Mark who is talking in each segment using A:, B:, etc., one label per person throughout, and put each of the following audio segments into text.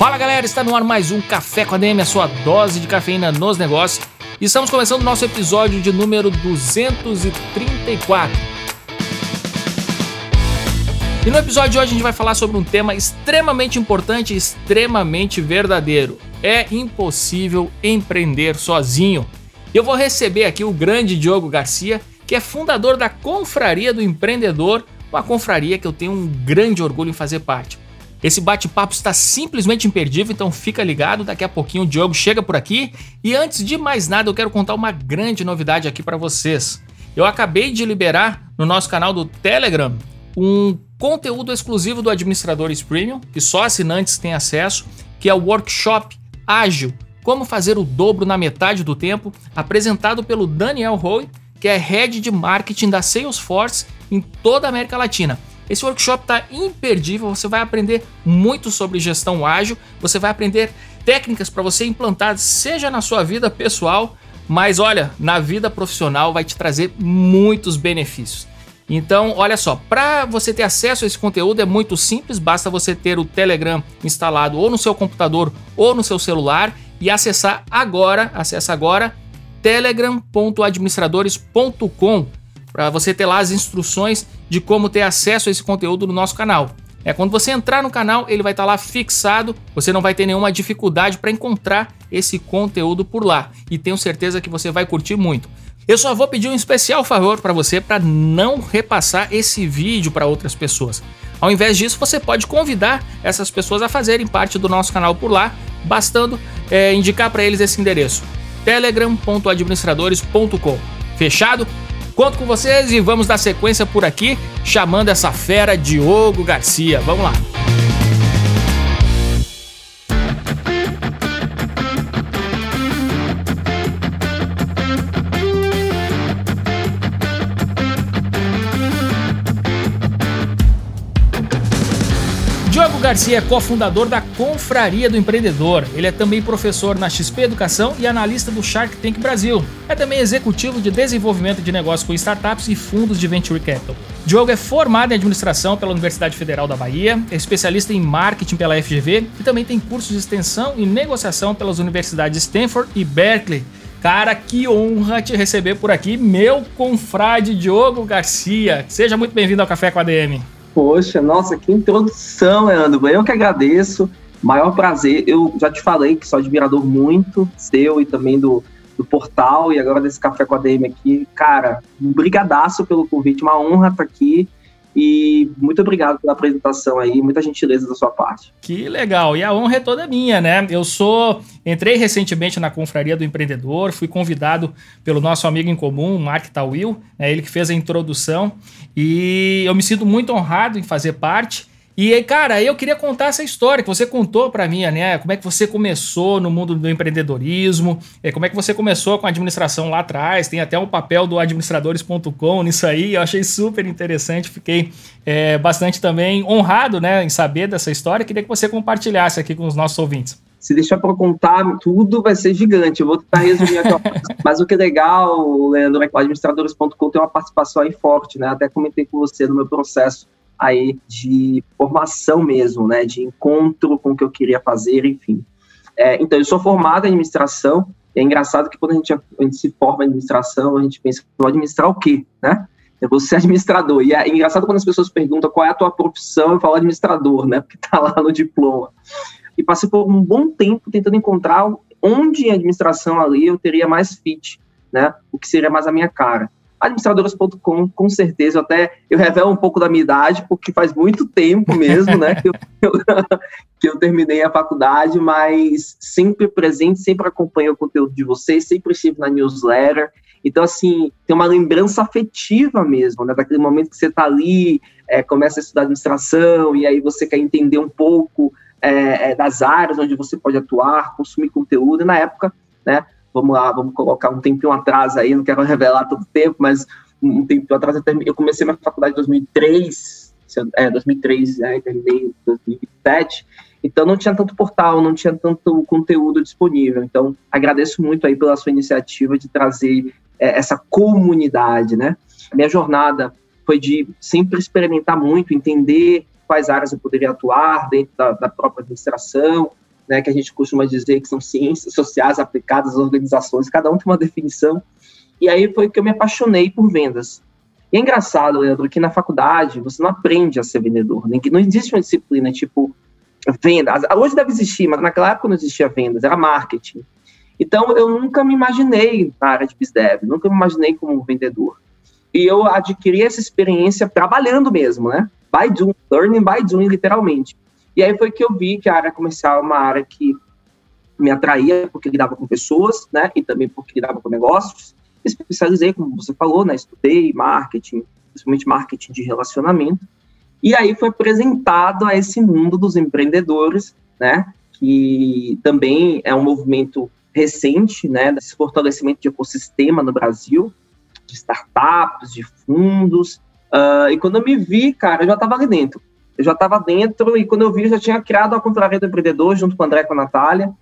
A: Fala galera, está no ar mais um Café com ADM, a sua dose de cafeína nos negócios. E estamos começando o nosso episódio de número 234. E no episódio de hoje a gente vai falar sobre um tema extremamente importante e extremamente verdadeiro. É impossível empreender sozinho. Eu vou receber aqui o grande Diogo Garcia, que é fundador da Confraria do Empreendedor, uma confraria que eu tenho um grande orgulho em fazer parte. Esse bate-papo está simplesmente imperdível, então fica ligado, daqui a pouquinho o Diogo chega por aqui. E antes de mais nada, eu quero contar uma grande novidade aqui para vocês. Eu acabei de liberar no nosso canal do Telegram um conteúdo exclusivo do Administradores Premium, que só assinantes têm acesso, que é o workshop ágil, como fazer o dobro na metade do tempo, apresentado pelo Daniel Roy, que é head de marketing da Salesforce em toda a América Latina. Esse workshop está imperdível, você vai aprender muito sobre gestão ágil, você vai aprender técnicas para você implantar, seja na sua vida pessoal, mas olha, na vida profissional vai te trazer muitos benefícios. Então, olha só, para você ter acesso a esse conteúdo é muito simples, basta você ter o Telegram instalado ou no seu computador ou no seu celular e acessar agora, acessa agora telegram.administradores.com para você ter lá as instruções de como ter acesso a esse conteúdo no nosso canal. É quando você entrar no canal, ele vai estar tá lá fixado, você não vai ter nenhuma dificuldade para encontrar esse conteúdo por lá e tenho certeza que você vai curtir muito. Eu só vou pedir um especial favor para você para não repassar esse vídeo para outras pessoas. Ao invés disso, você pode convidar essas pessoas a fazerem parte do nosso canal por lá, bastando é, indicar para eles esse endereço: telegram.administradores.com. Fechado? Conto com vocês e vamos dar sequência por aqui, chamando essa fera Diogo Garcia. Vamos lá! Garcia é cofundador da Confraria do Empreendedor. Ele é também professor na XP Educação e analista do Shark Tank Brasil. É também executivo de desenvolvimento de negócios com startups e fundos de venture capital. Diogo é formado em administração pela Universidade Federal da Bahia, é especialista em marketing pela FGV e também tem cursos de extensão e negociação pelas universidades Stanford e Berkeley. Cara, que honra te receber por aqui, meu confrade Diogo Garcia. Seja muito bem-vindo ao Café com a DM.
B: Poxa, nossa, que introdução, Leandro. Eu que agradeço. Maior prazer. Eu já te falei que sou admirador muito seu e também do, do portal e agora desse Café com a DM aqui. Cara, brigadaço pelo convite, uma honra estar aqui. E muito obrigado pela apresentação aí, muita gentileza da sua parte.
A: Que legal, e a honra é toda minha, né? Eu sou. Entrei recentemente na Confraria do Empreendedor, fui convidado pelo nosso amigo em comum, Mark Tawil, né, ele que fez a introdução, e eu me sinto muito honrado em fazer parte. E, cara, eu queria contar essa história que você contou para mim, né? Como é que você começou no mundo do empreendedorismo, é, como é que você começou com a administração lá atrás, tem até o um papel do administradores.com nisso aí, eu achei super interessante, fiquei é, bastante também honrado, né, em saber dessa história, queria que você compartilhasse aqui com os nossos ouvintes
B: se deixar para contar tudo, vai ser gigante. Eu vou tentar resumir aqui. Mas o que é legal, Leandro, é que o administradores.com tem uma participação aí forte, né? Até comentei com você no meu processo aí de formação mesmo, né, de encontro com o que eu queria fazer, enfim. É, então, eu sou formado em administração, é engraçado que quando a gente, a gente se forma em administração, a gente pensa, vou administrar o quê, né? Eu vou ser administrador. E é engraçado quando as pessoas perguntam qual é a tua profissão, eu falo administrador, né, porque tá lá no diploma. E passei por um bom tempo tentando encontrar onde em administração ali eu teria mais fit, né, o que seria mais a minha cara administradoras.com, com certeza, eu até eu revelo um pouco da minha idade, porque faz muito tempo mesmo, né, que eu, que eu terminei a faculdade, mas sempre presente, sempre acompanho o conteúdo de vocês, sempre estive na newsletter, então, assim, tem uma lembrança afetiva mesmo, né, daquele momento que você está ali, é, começa a estudar administração, e aí você quer entender um pouco é, é, das áreas onde você pode atuar, consumir conteúdo, e na época né? Vamos lá, vamos colocar um tempinho atrás aí, não quero revelar todo o tempo, mas um tempinho atrás eu, terminei, eu comecei minha faculdade em 2003, é, 2003, né, terminei em 2007, então não tinha tanto portal, não tinha tanto conteúdo disponível. Então agradeço muito aí pela sua iniciativa de trazer é, essa comunidade, né? Minha jornada foi de sempre experimentar muito, entender quais áreas eu poderia atuar dentro da, da própria administração, né, que a gente costuma dizer que são ciências sociais aplicadas às organizações, cada um tem uma definição. E aí foi que eu me apaixonei por vendas. E é engraçado, Leandro, que na faculdade você não aprende a ser vendedor, nem que não existe uma disciplina tipo vendas. Hoje deve existir, mas naquela época não existia vendas, era marketing. Então eu nunca me imaginei na área de BizDev, nunca me imaginei como vendedor. E eu adquiri essa experiência trabalhando mesmo, né? By doing, learning by doing, literalmente. E aí foi que eu vi que a área comercial é uma área que me atraía, porque lidava com pessoas, né? E também porque lidava com negócios. Especializei, como você falou, né? Estudei marketing, principalmente marketing de relacionamento. E aí foi apresentado a esse mundo dos empreendedores, né? Que também é um movimento recente, né? Desse fortalecimento de ecossistema no Brasil, de startups, de fundos. Uh, e quando eu me vi, cara, eu já estava ali dentro. Eu já estava dentro e quando eu vi, eu já tinha criado a Confraria do Empreendedor junto com o André e com a Natália.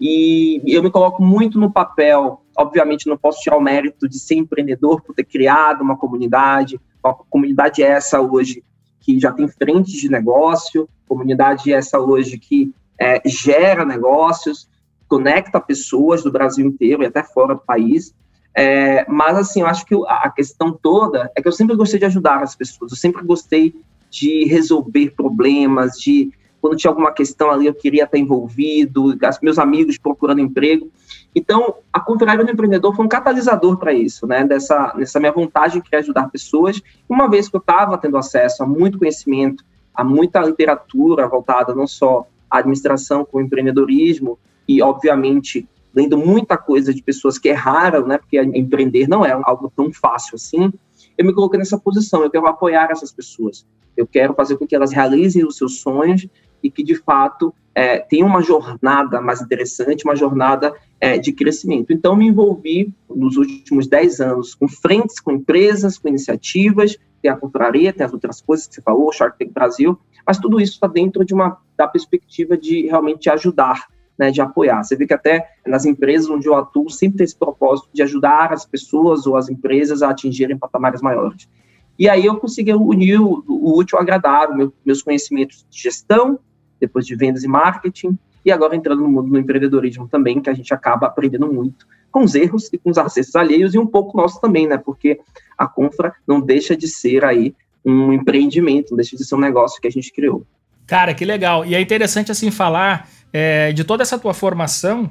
B: E eu me coloco muito no papel, obviamente não posso tirar o mérito de ser empreendedor por ter criado uma comunidade, uma comunidade essa hoje que já tem frentes de negócio, comunidade essa hoje que é, gera negócios, conecta pessoas do Brasil inteiro e até fora do país. É, mas, assim, eu acho que a questão toda é que eu sempre gostei de ajudar as pessoas, eu sempre gostei de resolver problemas, de quando tinha alguma questão ali eu queria estar envolvido, meus amigos procurando emprego. Então, a Confraria do Empreendedor foi um catalisador para isso, né? Dessa, dessa minha vontade de ajudar pessoas. Uma vez que eu estava tendo acesso a muito conhecimento, a muita literatura voltada não só à administração, como empreendedorismo, e, obviamente, lendo muita coisa de pessoas que erraram, né? Porque empreender não é algo tão fácil assim. Eu me coloquei nessa posição, eu quero apoiar essas pessoas. Eu quero fazer com que elas realizem os seus sonhos e que, de fato, é, tenham uma jornada mais interessante, uma jornada é, de crescimento. Então, me envolvi nos últimos 10 anos com frentes, com empresas, com iniciativas, tem a Confraria, tem as outras coisas que você falou, Shark Tank Brasil, mas tudo isso está dentro de uma da perspectiva de realmente ajudar né, de apoiar. Você vê que até nas empresas onde eu atuo, sempre tem esse propósito de ajudar as pessoas ou as empresas a atingirem patamares maiores. E aí eu consegui unir o, o útil ao agradável, meu, meus conhecimentos de gestão, depois de vendas e marketing, e agora entrando no mundo do empreendedorismo também, que a gente acaba aprendendo muito com os erros e com os acertos alheios e um pouco nosso também, né? Porque a Confra não deixa de ser aí um empreendimento, não deixa de ser um negócio que a gente criou.
A: Cara, que legal. E é interessante assim falar é, de toda essa tua formação,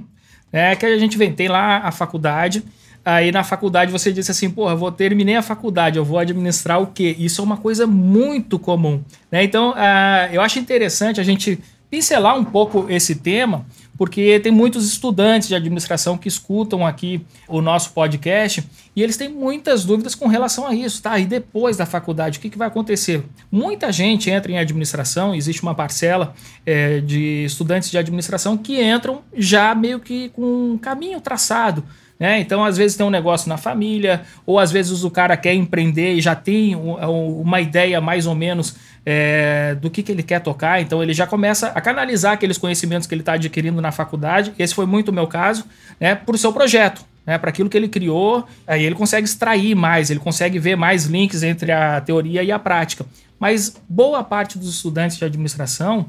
A: é que a gente vem, tem lá a faculdade, aí na faculdade você disse assim, porra, vou terminei a faculdade, eu vou administrar o quê? Isso é uma coisa muito comum, né? Então, uh, eu acho interessante a gente pincelar um pouco esse tema, porque tem muitos estudantes de administração que escutam aqui o nosso podcast e eles têm muitas dúvidas com relação a isso, tá? E depois da faculdade, o que, que vai acontecer? Muita gente entra em administração, existe uma parcela é, de estudantes de administração que entram já meio que com um caminho traçado. Né? Então, às vezes tem um negócio na família, ou às vezes o cara quer empreender e já tem uma ideia mais ou menos é, do que, que ele quer tocar, então ele já começa a canalizar aqueles conhecimentos que ele está adquirindo na faculdade. Esse foi muito o meu caso, né, para o seu projeto. Né, para aquilo que ele criou, aí ele consegue extrair mais, ele consegue ver mais links entre a teoria e a prática. Mas boa parte dos estudantes de administração,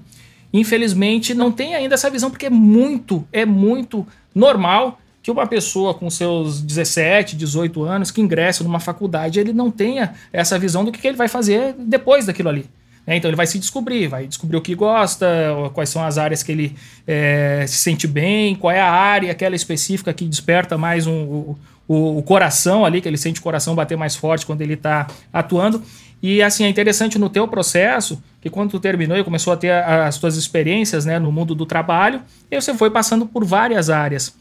A: infelizmente, não tem ainda essa visão, porque é muito, é muito normal que uma pessoa com seus 17, 18 anos que ingressa numa faculdade, ele não tenha essa visão do que ele vai fazer depois daquilo ali. Né? Então ele vai se descobrir, vai descobrir o que gosta, quais são as áreas que ele é, se sente bem, qual é a área aquela específica que desperta mais um, o, o, coração ali, que ele sente o coração bater mais forte quando ele está atuando. E assim, é interessante no teu processo, que quando tu terminou e começou a ter as tuas experiências né, no mundo do trabalho, você foi passando por várias áreas.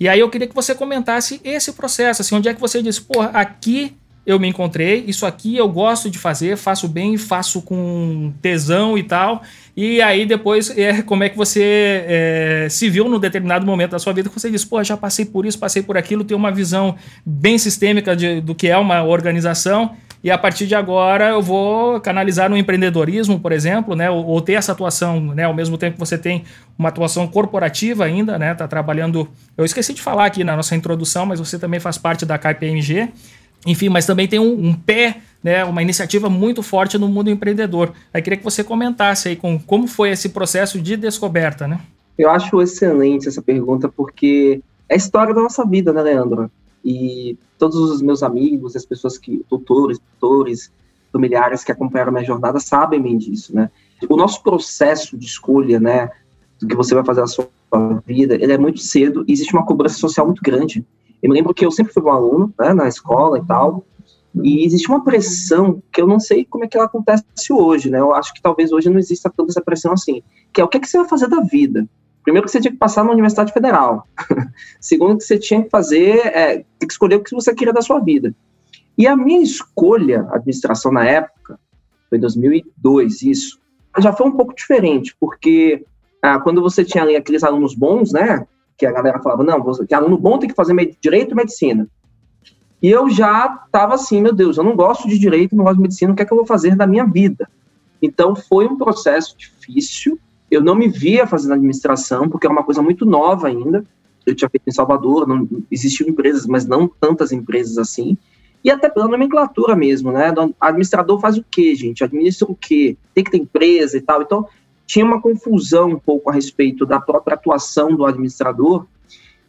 A: E aí eu queria que você comentasse esse processo, assim, onde é que você disse, pô, aqui eu me encontrei, isso aqui eu gosto de fazer, faço bem, faço com tesão e tal. E aí depois, é, como é que você é, se viu num determinado momento da sua vida que você diz, pô, já passei por isso, passei por aquilo, tem uma visão bem sistêmica de, do que é uma organização e a partir de agora eu vou canalizar no empreendedorismo, por exemplo, né, ou, ou, ter essa atuação, né, ao mesmo tempo que você tem uma atuação corporativa ainda, né, tá trabalhando, eu esqueci de falar aqui na nossa introdução, mas você também faz parte da KPMG, enfim, mas também tem um, um, pé, né, uma iniciativa muito forte no mundo empreendedor. Aí queria que você comentasse aí com como foi esse processo de descoberta, né?
B: Eu acho excelente essa pergunta porque é a história da nossa vida, né, Leandro? E todos os meus amigos, as pessoas que, doutores, doutores, familiares que acompanharam minha jornada sabem bem disso, né? O nosso processo de escolha, né, do que você vai fazer na sua vida, ele é muito cedo e existe uma cobrança social muito grande eu me lembro que eu sempre fui um aluno, né, na escola e tal, e existe uma pressão que eu não sei como é que ela acontece hoje, né? Eu acho que talvez hoje não exista tanta essa pressão assim, que é o que, é que você vai fazer da vida. Primeiro que você tinha que passar na Universidade Federal. Segundo que você tinha que fazer, é, que escolher o que você queria da sua vida. E a minha escolha, administração na época, foi em 2002, isso, já foi um pouco diferente, porque ah, quando você tinha ali aqueles alunos bons, né, que a galera falava, não, você, que aluno bom tem que fazer direito e medicina. E eu já estava assim, meu Deus, eu não gosto de direito, não gosto de medicina, o que é que eu vou fazer da minha vida? Então foi um processo difícil, eu não me via fazendo administração, porque era uma coisa muito nova ainda, eu tinha feito em Salvador, não existiam empresas, mas não tantas empresas assim, e até pela nomenclatura mesmo, né? Administrador faz o quê, gente? Administra o quê? Tem que ter empresa e tal. Então, tinha uma confusão um pouco a respeito da própria atuação do administrador,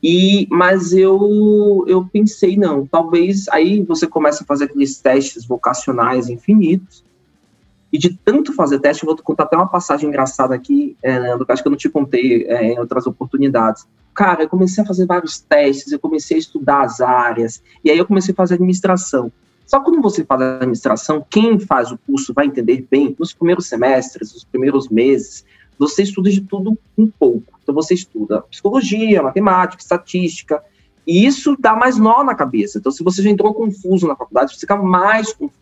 B: e mas eu eu pensei não, talvez aí você começa a fazer aqueles testes vocacionais infinitos. E de tanto fazer teste, eu vou contar até uma passagem engraçada aqui, é, Leandro, que acho que eu não te contei é, em outras oportunidades. Cara, eu comecei a fazer vários testes, eu comecei a estudar as áreas, e aí eu comecei a fazer administração. Só quando você de administração, quem faz o curso vai entender bem, nos primeiros semestres, nos primeiros meses, você estuda de tudo um pouco. Então você estuda psicologia, matemática, estatística, e isso dá mais nó na cabeça. Então se você já entrou confuso na faculdade, você fica mais confuso.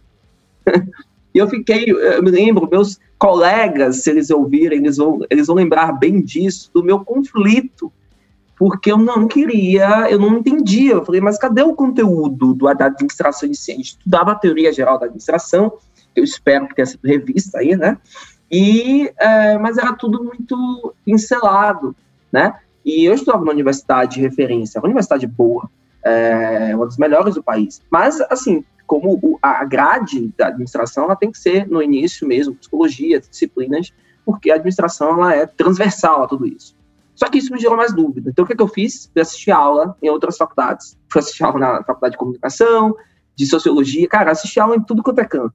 B: e eu fiquei, eu me lembro, meus colegas, se eles ouvirem, eles vão, eles vão lembrar bem disso, do meu conflito porque eu não queria, eu não entendia. Eu falei, mas cadê o conteúdo do, da administração de ciência? Estudava a teoria geral da administração, eu espero que tenha sido revista aí, né? E, é, mas era tudo muito pincelado, né? E eu estudava numa universidade de referência, uma universidade boa, é, uma das melhores do país. Mas, assim, como o, a grade da administração, ela tem que ser, no início mesmo, psicologia, disciplinas, porque a administração ela é transversal a tudo isso. Só que isso me gerou mais dúvida. Então, o que, é que eu fiz? Fui assistir aula em outras faculdades. Fui assistir aula na faculdade de comunicação, de sociologia. Cara, assisti aula em tudo quanto é canto.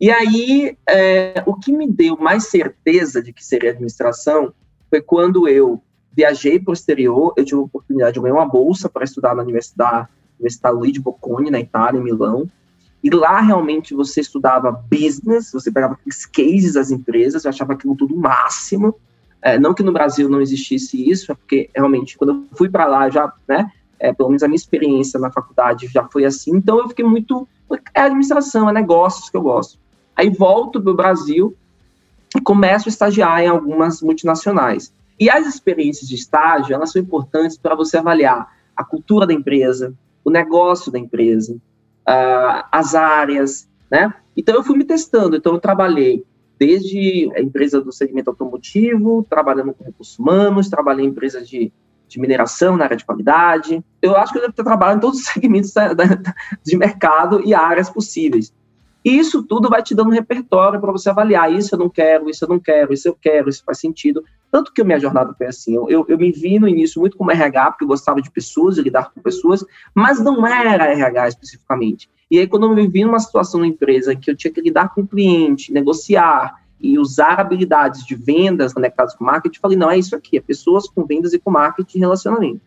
B: E aí, é, o que me deu mais certeza de que seria administração foi quando eu viajei para o exterior. Eu tive a oportunidade de ganhar uma bolsa para estudar na Universidade, Universidade Luigi Bocconi, na Itália, em Milão. E lá realmente você estudava business, você pegava aqueles cases das empresas, eu achava aquilo tudo máximo. É, não que no Brasil não existisse isso, é porque realmente quando eu fui para lá já, né, é, pelo menos a minha experiência na faculdade já foi assim, então eu fiquei muito. É administração, é negócios que eu gosto. Aí volto para o Brasil e começo a estagiar em algumas multinacionais. E as experiências de estágio, elas são importantes para você avaliar a cultura da empresa, o negócio da empresa, uh, as áreas, né? Então eu fui me testando, então eu trabalhei desde a empresa do segmento automotivo, trabalhando com recursos humanos, trabalhei em empresas de, de mineração na área de qualidade. Eu acho que eu devo ter trabalhado em todos os segmentos de mercado e áreas possíveis. E isso tudo vai te dando um repertório para você avaliar. Isso eu não quero, isso eu não quero, isso eu quero, isso faz sentido. Tanto que a minha jornada foi assim. Eu, eu, me vi no início muito como RH, porque eu gostava de pessoas, de lidar com pessoas, mas não era RH especificamente. E aí, quando eu me vi numa situação na empresa em que eu tinha que lidar com o cliente, negociar e usar habilidades de vendas conectadas com marketing, eu falei, não, é isso aqui, é pessoas com vendas e com marketing e relacionamento.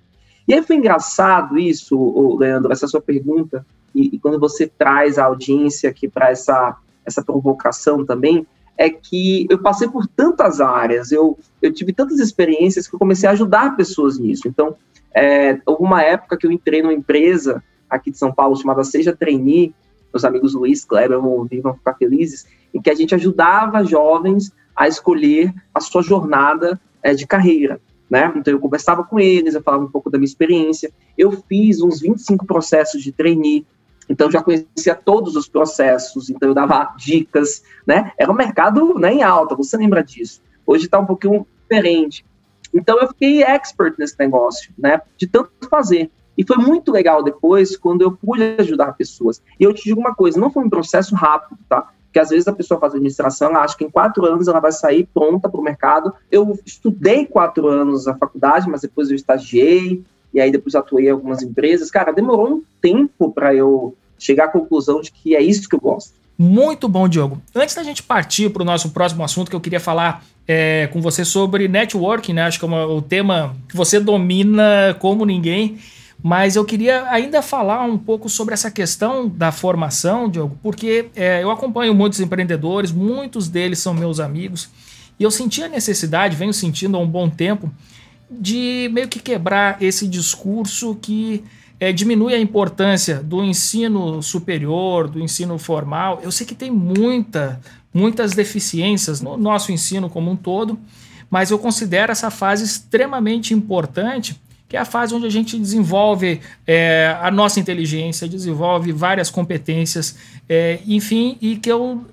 B: E aí foi engraçado isso, Leandro, essa sua pergunta, e, e quando você traz a audiência aqui para essa, essa provocação também, é que eu passei por tantas áreas, eu, eu tive tantas experiências que eu comecei a ajudar pessoas nisso. Então, é, houve uma época que eu entrei numa empresa aqui de São Paulo chamada Seja Trainee, meus amigos Luiz, Kleber vão ouvir, vão ficar felizes, em que a gente ajudava jovens a escolher a sua jornada é, de carreira. Né? Então eu conversava com eles, eu falava um pouco da minha experiência. Eu fiz uns 25 processos de trainee, então já conhecia todos os processos, então eu dava dicas, né? Era um mercado né, em alta, você lembra disso. Hoje está um pouquinho diferente. Então eu fiquei expert nesse negócio, né? De tanto fazer. E foi muito legal depois quando eu pude ajudar pessoas. E eu te digo uma coisa, não foi um processo rápido, tá? Porque às vezes a pessoa faz administração, ela acha que em quatro anos ela vai sair pronta para o mercado. Eu estudei quatro anos a faculdade, mas depois eu estagiei, e aí depois atuei em algumas empresas. Cara, demorou um tempo para eu chegar à conclusão de que é isso que eu gosto.
A: Muito bom, Diogo. Antes da gente partir para o nosso próximo assunto, que eu queria falar é, com você sobre networking, né? Acho que é uma, o tema que você domina como ninguém. Mas eu queria ainda falar um pouco sobre essa questão da formação, Diogo, porque é, eu acompanho muitos empreendedores, muitos deles são meus amigos, e eu senti a necessidade, venho sentindo há um bom tempo, de meio que quebrar esse discurso que é, diminui a importância do ensino superior, do ensino formal. Eu sei que tem muita, muitas deficiências no nosso ensino como um todo, mas eu considero essa fase extremamente importante, que é a fase onde a gente desenvolve é, a nossa inteligência, desenvolve várias competências, é, enfim, e que eu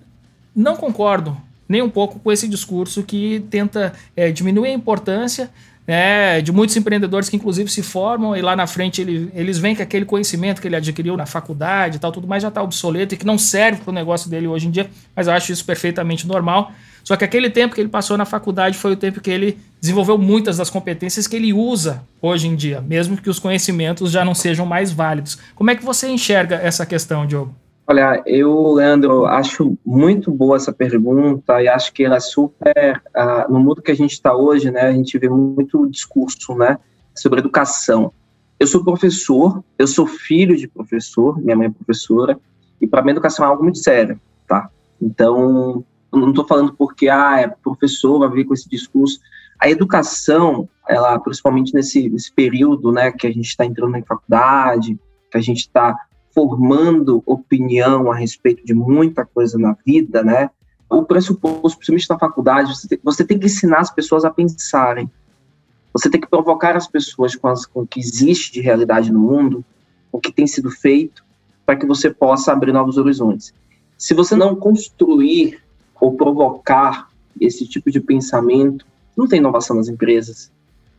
A: não concordo nem um pouco com esse discurso que tenta é, diminuir a importância é, de muitos empreendedores que inclusive se formam e lá na frente ele, eles veem que aquele conhecimento que ele adquiriu na faculdade e tal, tudo mais já está obsoleto e que não serve para o negócio dele hoje em dia, mas eu acho isso perfeitamente normal. Só que aquele tempo que ele passou na faculdade foi o tempo que ele desenvolveu muitas das competências que ele usa hoje em dia, mesmo que os conhecimentos já não sejam mais válidos. Como é que você enxerga essa questão, Diogo?
B: Olha, eu, Leandro, acho muito boa essa pergunta e acho que ela é super. Uh, no mundo que a gente está hoje, né, a gente vê muito discurso né, sobre educação. Eu sou professor, eu sou filho de professor, minha mãe é professora, e para mim educação é algo muito sério, tá? Então, eu não estou falando porque, ah, é professor, vai vir com esse discurso. A educação, ela, principalmente nesse, nesse período, né, que a gente está entrando na faculdade, que a gente está formando opinião a respeito de muita coisa na vida, né? O pressuposto, principalmente na faculdade, você tem, você tem que ensinar as pessoas a pensarem. Você tem que provocar as pessoas com, as, com o que existe de realidade no mundo, o que tem sido feito, para que você possa abrir novos horizontes. Se você não construir ou provocar esse tipo de pensamento, não tem inovação nas empresas.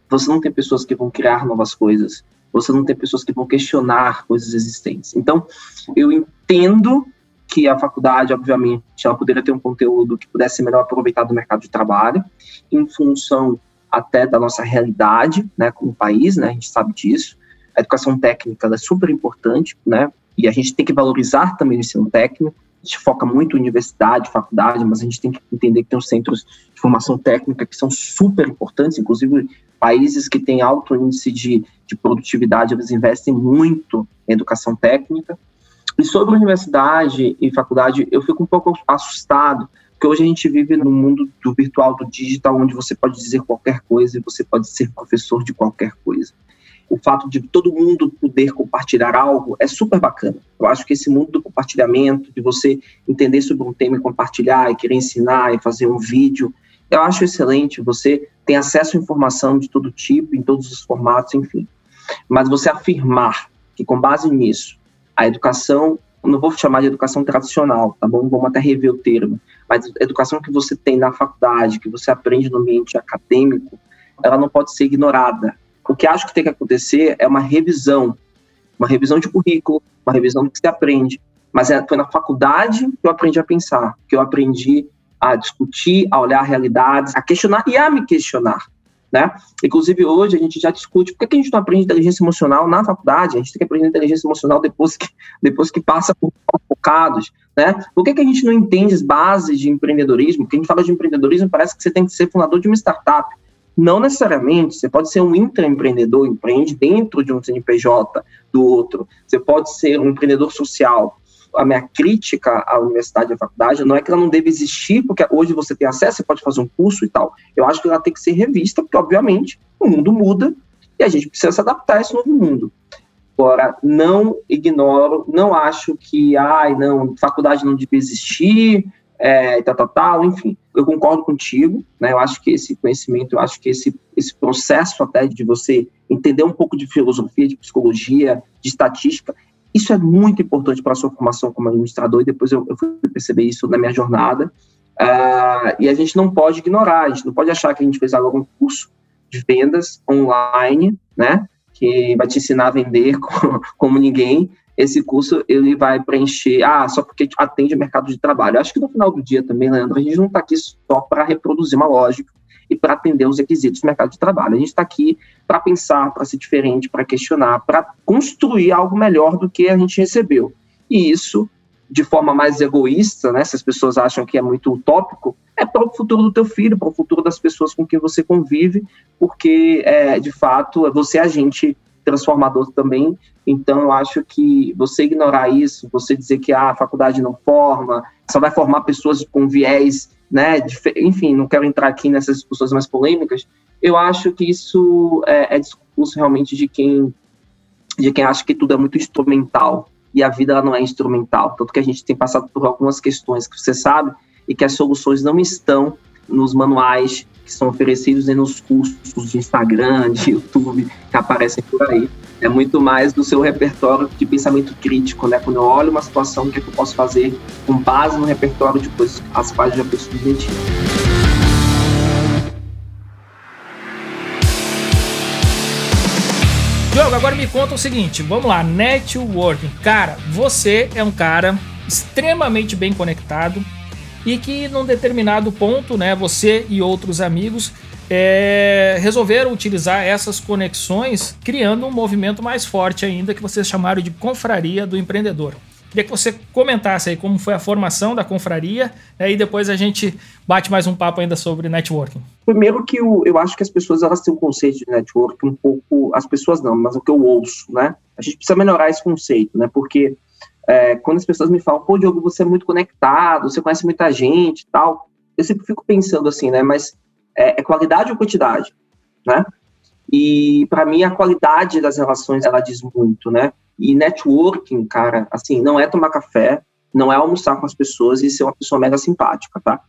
B: Você não tem pessoas que vão criar novas coisas você não tem pessoas que vão questionar coisas existentes. Então, eu entendo que a faculdade, obviamente, ela poderia ter um conteúdo que pudesse ser melhor aproveitado no mercado de trabalho, em função até da nossa realidade, né, como país, né, a gente sabe disso. A educação técnica é super importante, né, e a gente tem que valorizar também o ensino técnico. A gente foca muito em universidade, faculdade, mas a gente tem que entender que tem os centros de formação técnica que são super importantes, inclusive países que têm alto índice de, de produtividade, eles investem muito em educação técnica. E sobre universidade e faculdade, eu fico um pouco assustado, porque hoje a gente vive no mundo do virtual, do digital, onde você pode dizer qualquer coisa e você pode ser professor de qualquer coisa. O fato de todo mundo poder compartilhar algo é super bacana. Eu acho que esse mundo do compartilhamento, de você entender sobre um tema e compartilhar, e querer ensinar, e fazer um vídeo, eu acho excelente. Você tem acesso à informação de todo tipo, em todos os formatos, enfim. Mas você afirmar que, com base nisso, a educação, não vou chamar de educação tradicional, tá bom? Vamos até rever o termo, mas a educação que você tem na faculdade, que você aprende no ambiente acadêmico, ela não pode ser ignorada. O que acho que tem que acontecer é uma revisão, uma revisão de currículo, uma revisão do que se aprende. Mas é, foi na faculdade que eu aprendi a pensar, que eu aprendi a discutir, a olhar realidades, a questionar e a me questionar. Né? Inclusive, hoje a gente já discute por que a gente não aprende inteligência emocional na faculdade, a gente tem que aprender inteligência emocional depois que, depois que passa por focados. Né? Por que, que a gente não entende as bases de empreendedorismo? Porque a gente fala de empreendedorismo, parece que você tem que ser fundador de uma startup. Não necessariamente, você pode ser um intraempreendedor, empreende dentro de um CNPJ do outro. Você pode ser um empreendedor social, a minha crítica à universidade e à faculdade não é que ela não deve existir, porque hoje você tem acesso, você pode fazer um curso e tal. Eu acho que ela tem que ser revista, porque, obviamente, o mundo muda e a gente precisa se adaptar a esse novo mundo. Agora, não ignoro, não acho que, ai, não, faculdade não deve existir, é, tal, tal, tal, enfim. Eu concordo contigo, né? Eu acho que esse conhecimento, eu acho que esse, esse processo até de você entender um pouco de filosofia, de psicologia, de estatística, isso é muito importante para a sua formação como administrador, e depois eu, eu fui perceber isso na minha jornada. Uh, e a gente não pode ignorar, a gente não pode achar que a gente fez algum curso de vendas online, né? Que vai te ensinar a vender como, como ninguém. Esse curso ele vai preencher, ah, só porque atende o mercado de trabalho. Acho que no final do dia também, Leandro, a gente não está aqui só para reproduzir uma lógica e para atender os requisitos do mercado de trabalho. A gente está aqui para pensar, para ser diferente, para questionar, para construir algo melhor do que a gente recebeu. E isso de forma mais egoísta, né, se as pessoas acham que é muito utópico, é para o futuro do teu filho, para o futuro das pessoas com quem você convive, porque, é, de fato, você é agente transformador também, então eu acho que você ignorar isso, você dizer que ah, a faculdade não forma, só vai formar pessoas com viés, né, enfim, não quero entrar aqui nessas discussões mais polêmicas, eu acho que isso é, é discurso realmente de quem de quem acha que tudo é muito instrumental, e a vida ela não é instrumental. Tanto que a gente tem passado por algumas questões que você sabe e que as soluções não estão nos manuais que são oferecidos nem nos cursos de Instagram, de YouTube que aparecem por aí. É muito mais do seu repertório de pensamento crítico, né? Quando eu olho uma situação, o que, é que eu posso fazer com base no repertório de coisas as quais já fui submetido.
A: Diogo, agora me conta o seguinte, vamos lá, networking. Cara, você é um cara extremamente bem conectado e que num determinado ponto, né, você e outros amigos é, resolveram utilizar essas conexões, criando um movimento mais forte ainda que vocês chamaram de confraria do empreendedor. Queria que você comentasse aí como foi a formação da confraria, né, e depois a gente bate mais um papo ainda sobre networking.
B: Primeiro que eu, eu acho que as pessoas elas têm um conceito de networking um pouco, as pessoas não, mas o que eu ouço, né? A gente precisa melhorar esse conceito, né? Porque é, quando as pessoas me falam, pô, Diogo, você é muito conectado, você conhece muita gente e tal, eu sempre fico pensando assim, né? Mas é, é qualidade ou quantidade, né? E para mim a qualidade das relações ela diz muito, né? E networking, cara, assim, não é tomar café, não é almoçar com as pessoas e ser uma pessoa mega simpática, tá?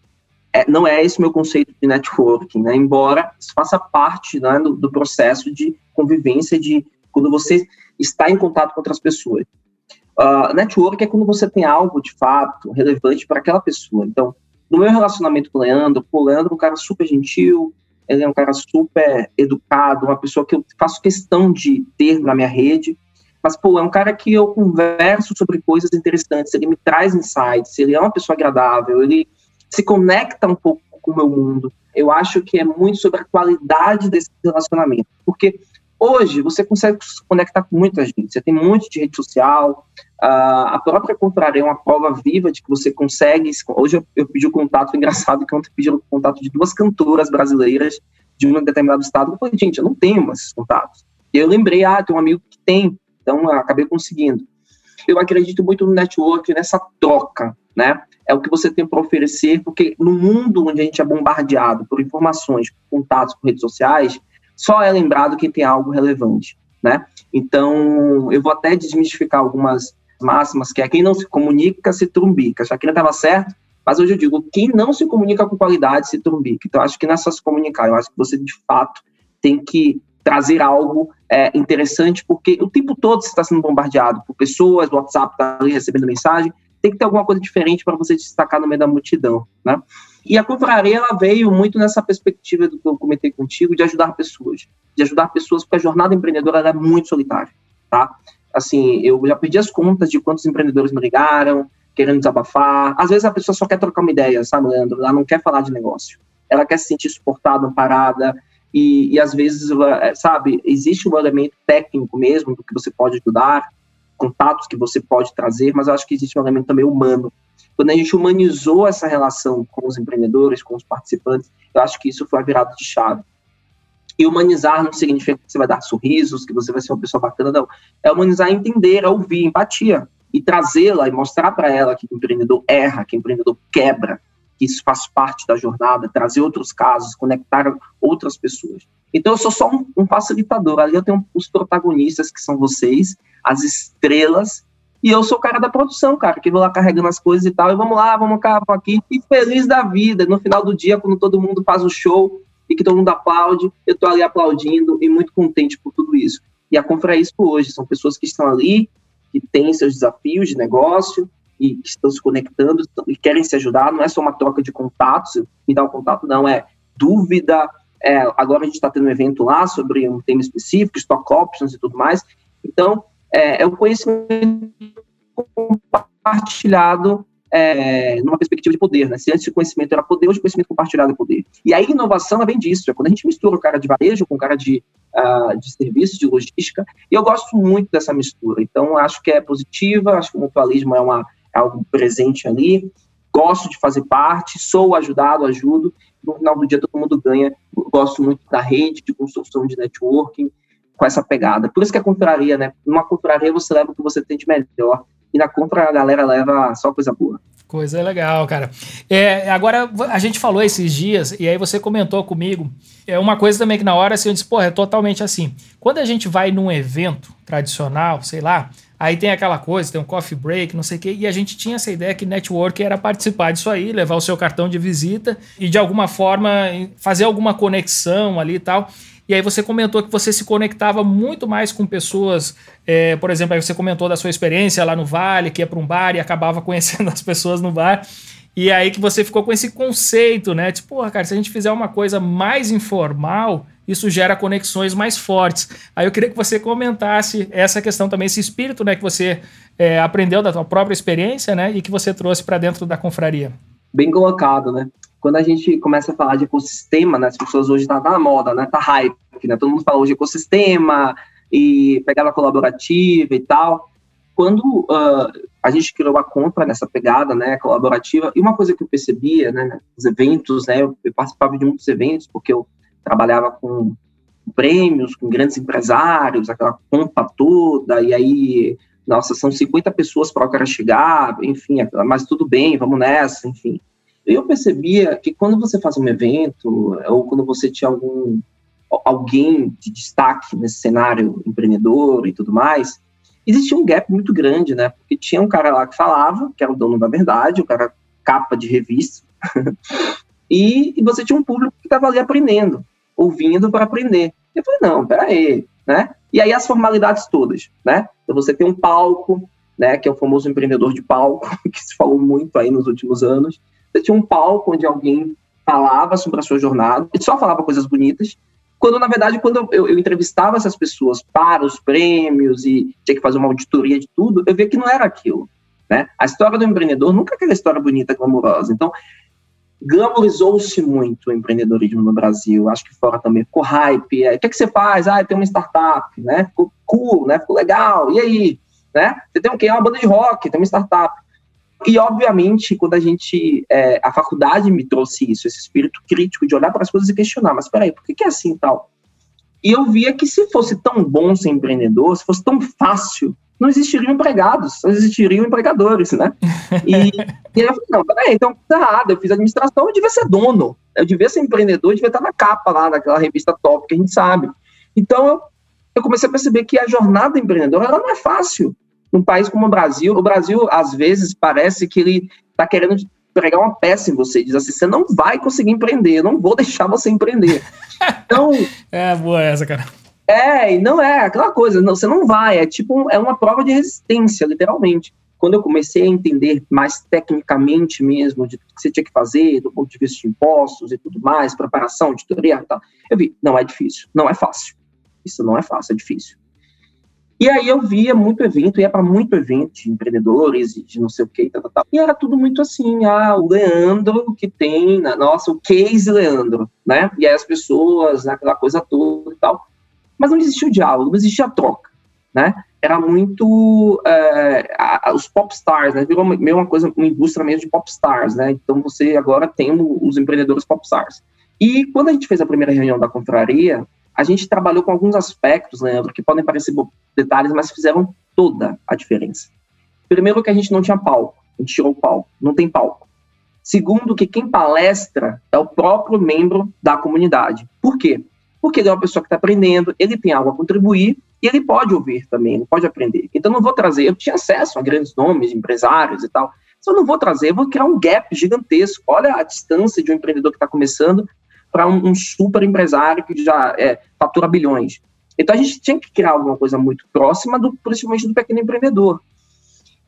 B: É, não é esse meu conceito de networking, né? Embora isso faça parte né, do, do, processo de convivência, de quando você está em contato com outras pessoas. Uh, network é quando você tem algo de fato relevante para aquela pessoa. Então, no meu relacionamento com o Leandro, o Leandro é um cara super gentil, ele é um cara super educado, uma pessoa que eu faço questão de ter na minha rede. Mas, pô, é um cara que eu converso sobre coisas interessantes, ele me traz insights, ele é uma pessoa agradável, ele se conecta um pouco com o meu mundo. Eu acho que é muito sobre a qualidade desse relacionamento. Porque hoje você consegue se conectar com muita gente. Você tem um monte de rede social, a própria Confraria é uma prova viva de que você consegue. Hoje eu, eu pedi o contato, foi engraçado que ontem pedi o contato de duas cantoras brasileiras de um determinado estado. Eu falei, gente, eu não tenho esses contatos. E eu lembrei, ah, tem um amigo que tem. Então, acabei conseguindo. Eu acredito muito no network, nessa troca, né? É o que você tem para oferecer, porque no mundo onde a gente é bombardeado por informações, por contatos, por redes sociais, só é lembrado quem tem algo relevante, né? Então, eu vou até desmistificar algumas máximas, que é quem não se comunica se trumbica. Não estava certo, mas hoje eu digo, quem não se comunica com qualidade se trumbica. Então, acho que não é só se comunicar, eu acho que você, de fato, tem que trazer algo é, interessante, porque o tempo todo você está sendo bombardeado por pessoas, o WhatsApp está recebendo mensagem, tem que ter alguma coisa diferente para você destacar no meio da multidão, né? E a confraria, ela veio muito nessa perspectiva do que eu comentei contigo, de ajudar pessoas, de ajudar pessoas, porque a jornada empreendedora é muito solitária, tá? Assim, eu já perdi as contas de quantos empreendedores me ligaram, querendo desabafar. Às vezes a pessoa só quer trocar uma ideia, sabe, Leandro? Ela não quer falar de negócio. Ela quer se sentir suportada, amparada, e, e às vezes, é, sabe, existe um elemento técnico mesmo do que você pode ajudar, contatos que você pode trazer, mas eu acho que existe um elemento também humano. Quando a gente humanizou essa relação com os empreendedores, com os participantes, eu acho que isso foi a virada de chave. E humanizar não significa que você vai dar sorrisos, que você vai ser uma pessoa bacana, não. É humanizar, entender, é ouvir, empatia. E trazê-la e mostrar para ela que o empreendedor erra, que o empreendedor quebra, que isso faz parte da jornada, trazer outros casos, conectar outras pessoas. Então eu sou só um, um facilitador. Ali eu tenho os protagonistas que são vocês, as estrelas, e eu sou o cara da produção, cara, que vou lá carregando as coisas e tal, e vamos lá, vamos cá, aqui, e feliz da vida. No final do dia, quando todo mundo faz o show e que todo mundo aplaude, eu tô ali aplaudindo e muito contente por tudo isso. E a Confra é isso hoje, são pessoas que estão ali, que têm seus desafios de negócio, e que estão se conectando e querem se ajudar, não é só uma troca de contatos, me dá um contato, não, é dúvida. É, agora a gente está tendo um evento lá sobre um tema específico, stock options e tudo mais. Então, é, é o conhecimento compartilhado é, numa perspectiva de poder, né? Se antes o conhecimento era poder, hoje o conhecimento compartilhado é poder. E aí, inovação vem disso, é quando a gente mistura o cara de varejo com o cara de, uh, de serviço, de logística, e eu gosto muito dessa mistura. Então, acho que é positiva, acho que o mutualismo é uma, algo presente ali, gosto de fazer parte, sou ajudado, ajudo, no final do dia todo mundo ganha, gosto muito da rede, de construção de networking, com essa pegada. Por isso que é confraria, né? Numa confraria você leva o que você tem de melhor, e na contra a galera leva só coisa boa.
A: Coisa legal, cara. É, agora, a gente falou esses dias, e aí você comentou comigo, é uma coisa também que na hora assim, eu disse, pô, é totalmente assim. Quando a gente vai num evento tradicional, sei lá, Aí tem aquela coisa, tem um coffee break, não sei o quê, e a gente tinha essa ideia que network era participar disso aí, levar o seu cartão de visita e de alguma forma fazer alguma conexão ali e tal. E aí você comentou que você se conectava muito mais com pessoas, é, por exemplo, aí você comentou da sua experiência lá no Vale, que ia para um bar e acabava conhecendo as pessoas no bar. E aí que você ficou com esse conceito, né? Tipo, porra, cara, se a gente fizer uma coisa mais informal, isso gera conexões mais fortes. Aí eu queria que você comentasse essa questão também, esse espírito né, que você é, aprendeu da sua própria experiência né, e que você trouxe para dentro da confraria.
B: Bem colocado, né? Quando a gente começa a falar de ecossistema, né, as pessoas hoje estão tá na moda, né? Tá hype, né? Todo mundo fala hoje ecossistema e pegada colaborativa e tal. Quando uh, a gente criou a compra nessa pegada, né, colaborativa, e uma coisa que eu percebia, né, nos eventos, né, eu participava de muitos eventos, porque eu trabalhava com prêmios, com grandes empresários, aquela pompa toda, e aí, nossa, são 50 pessoas para o cara chegar, enfim, mas tudo bem, vamos nessa, enfim. Eu percebia que quando você faz um evento, ou quando você tinha algum alguém de destaque nesse cenário empreendedor e tudo mais, existia um gap muito grande, né? Porque tinha um cara lá que falava, que era o dono da verdade, o cara capa de revista, e, e você tinha um público que estava ali aprendendo ouvindo para aprender. Eu falei, não, peraí, né? E aí as formalidades todas, né? Então você tem um palco, né, que é o famoso empreendedor de palco, que se falou muito aí nos últimos anos. Você tinha um palco onde alguém falava sobre a sua jornada, e só falava coisas bonitas, quando na verdade quando eu, eu, entrevistava essas pessoas para os prêmios e tinha que fazer uma auditoria de tudo, eu via que não era aquilo, né? A história do empreendedor nunca é aquela história bonita, glamourosa. Então, glamorizou-se muito o empreendedorismo no Brasil, acho que fora também ficou hype, é, o que, é que você faz? Ah, tem uma startup, né, ficou cool, né, ficou legal, e aí? Né? Você tem o quê? Uma banda de rock, tem uma startup. E, obviamente, quando a gente, é, a faculdade me trouxe isso, esse espírito crítico de olhar para as coisas e questionar, mas peraí, por que, que é assim e tal? E eu via que se fosse tão bom ser empreendedor, se fosse tão fácil, não existiriam empregados, só existiriam empregadores, né? E, e eu falei, não, peraí, então tá errado, eu fiz administração, eu devia ser dono, eu devia ser empreendedor, eu devia estar na capa lá daquela revista top que a gente sabe. Então eu, eu comecei a perceber que a jornada empreendedora ela não é fácil. Num país como o Brasil, o Brasil às vezes parece que ele está querendo pregar uma peça em você, diz assim, você não vai conseguir empreender, eu não vou deixar você empreender. Então...
A: é boa essa, cara.
B: É, e não é aquela coisa, não, você não vai, é tipo, é uma prova de resistência, literalmente. Quando eu comecei a entender mais tecnicamente mesmo de tudo que você tinha que fazer, do ponto de vista de impostos e tudo mais, preparação, auditoria e tal, eu vi, não é difícil, não é fácil. Isso não é fácil, é difícil. E aí eu via muito evento, ia para muito evento de empreendedores de não sei o que, tal, tal, e era tudo muito assim, ah, o Leandro que tem, nossa, o case Leandro, né? E aí as pessoas, né, aquela coisa toda e tal. Mas não existia o diálogo, não existia a troca, né? Era muito é, a, os popstars, né? Virou meio uma coisa, uma indústria mesmo de popstars, né? Então você agora tem os empreendedores popstars. E quando a gente fez a primeira reunião da confraria, a gente trabalhou com alguns aspectos, Leandro, que podem parecer detalhes, mas fizeram toda a diferença. Primeiro que a gente não tinha palco, a gente tirou o palco, não tem palco. Segundo, que quem palestra é o próprio membro da comunidade. Por quê? Porque ele é uma pessoa que está aprendendo, ele tem algo a contribuir e ele pode ouvir também, ele pode aprender. Então, não vou trazer, eu tinha acesso a grandes nomes, empresários e tal, eu não vou trazer, vou criar um gap gigantesco. Olha a distância de um empreendedor que está começando para um, um, super empresário que já é, fatura bilhões. Então a gente tinha que criar alguma coisa muito próxima, do, principalmente do pequeno empreendedor.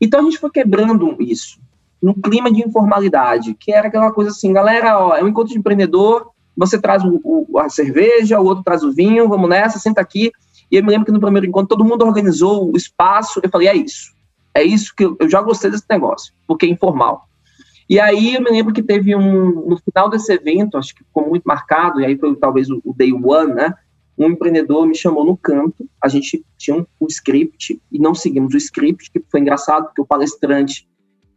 B: Então a gente foi quebrando isso, no clima de informalidade, que era aquela coisa assim, galera, ó, é um encontro de empreendedor, você traz o, o, a cerveja, o outro traz o vinho, vamos nessa, senta aqui. E eu me lembro que no primeiro encontro todo mundo organizou o espaço, eu falei, é isso. É isso que eu, eu já gostei desse negócio, porque é informal. E aí eu me lembro que teve um, no final desse evento, acho que ficou muito marcado, e aí foi talvez o, o day one, né? Um empreendedor me chamou no canto, a gente tinha um, um script e não seguimos o script, que foi engraçado, porque o palestrante,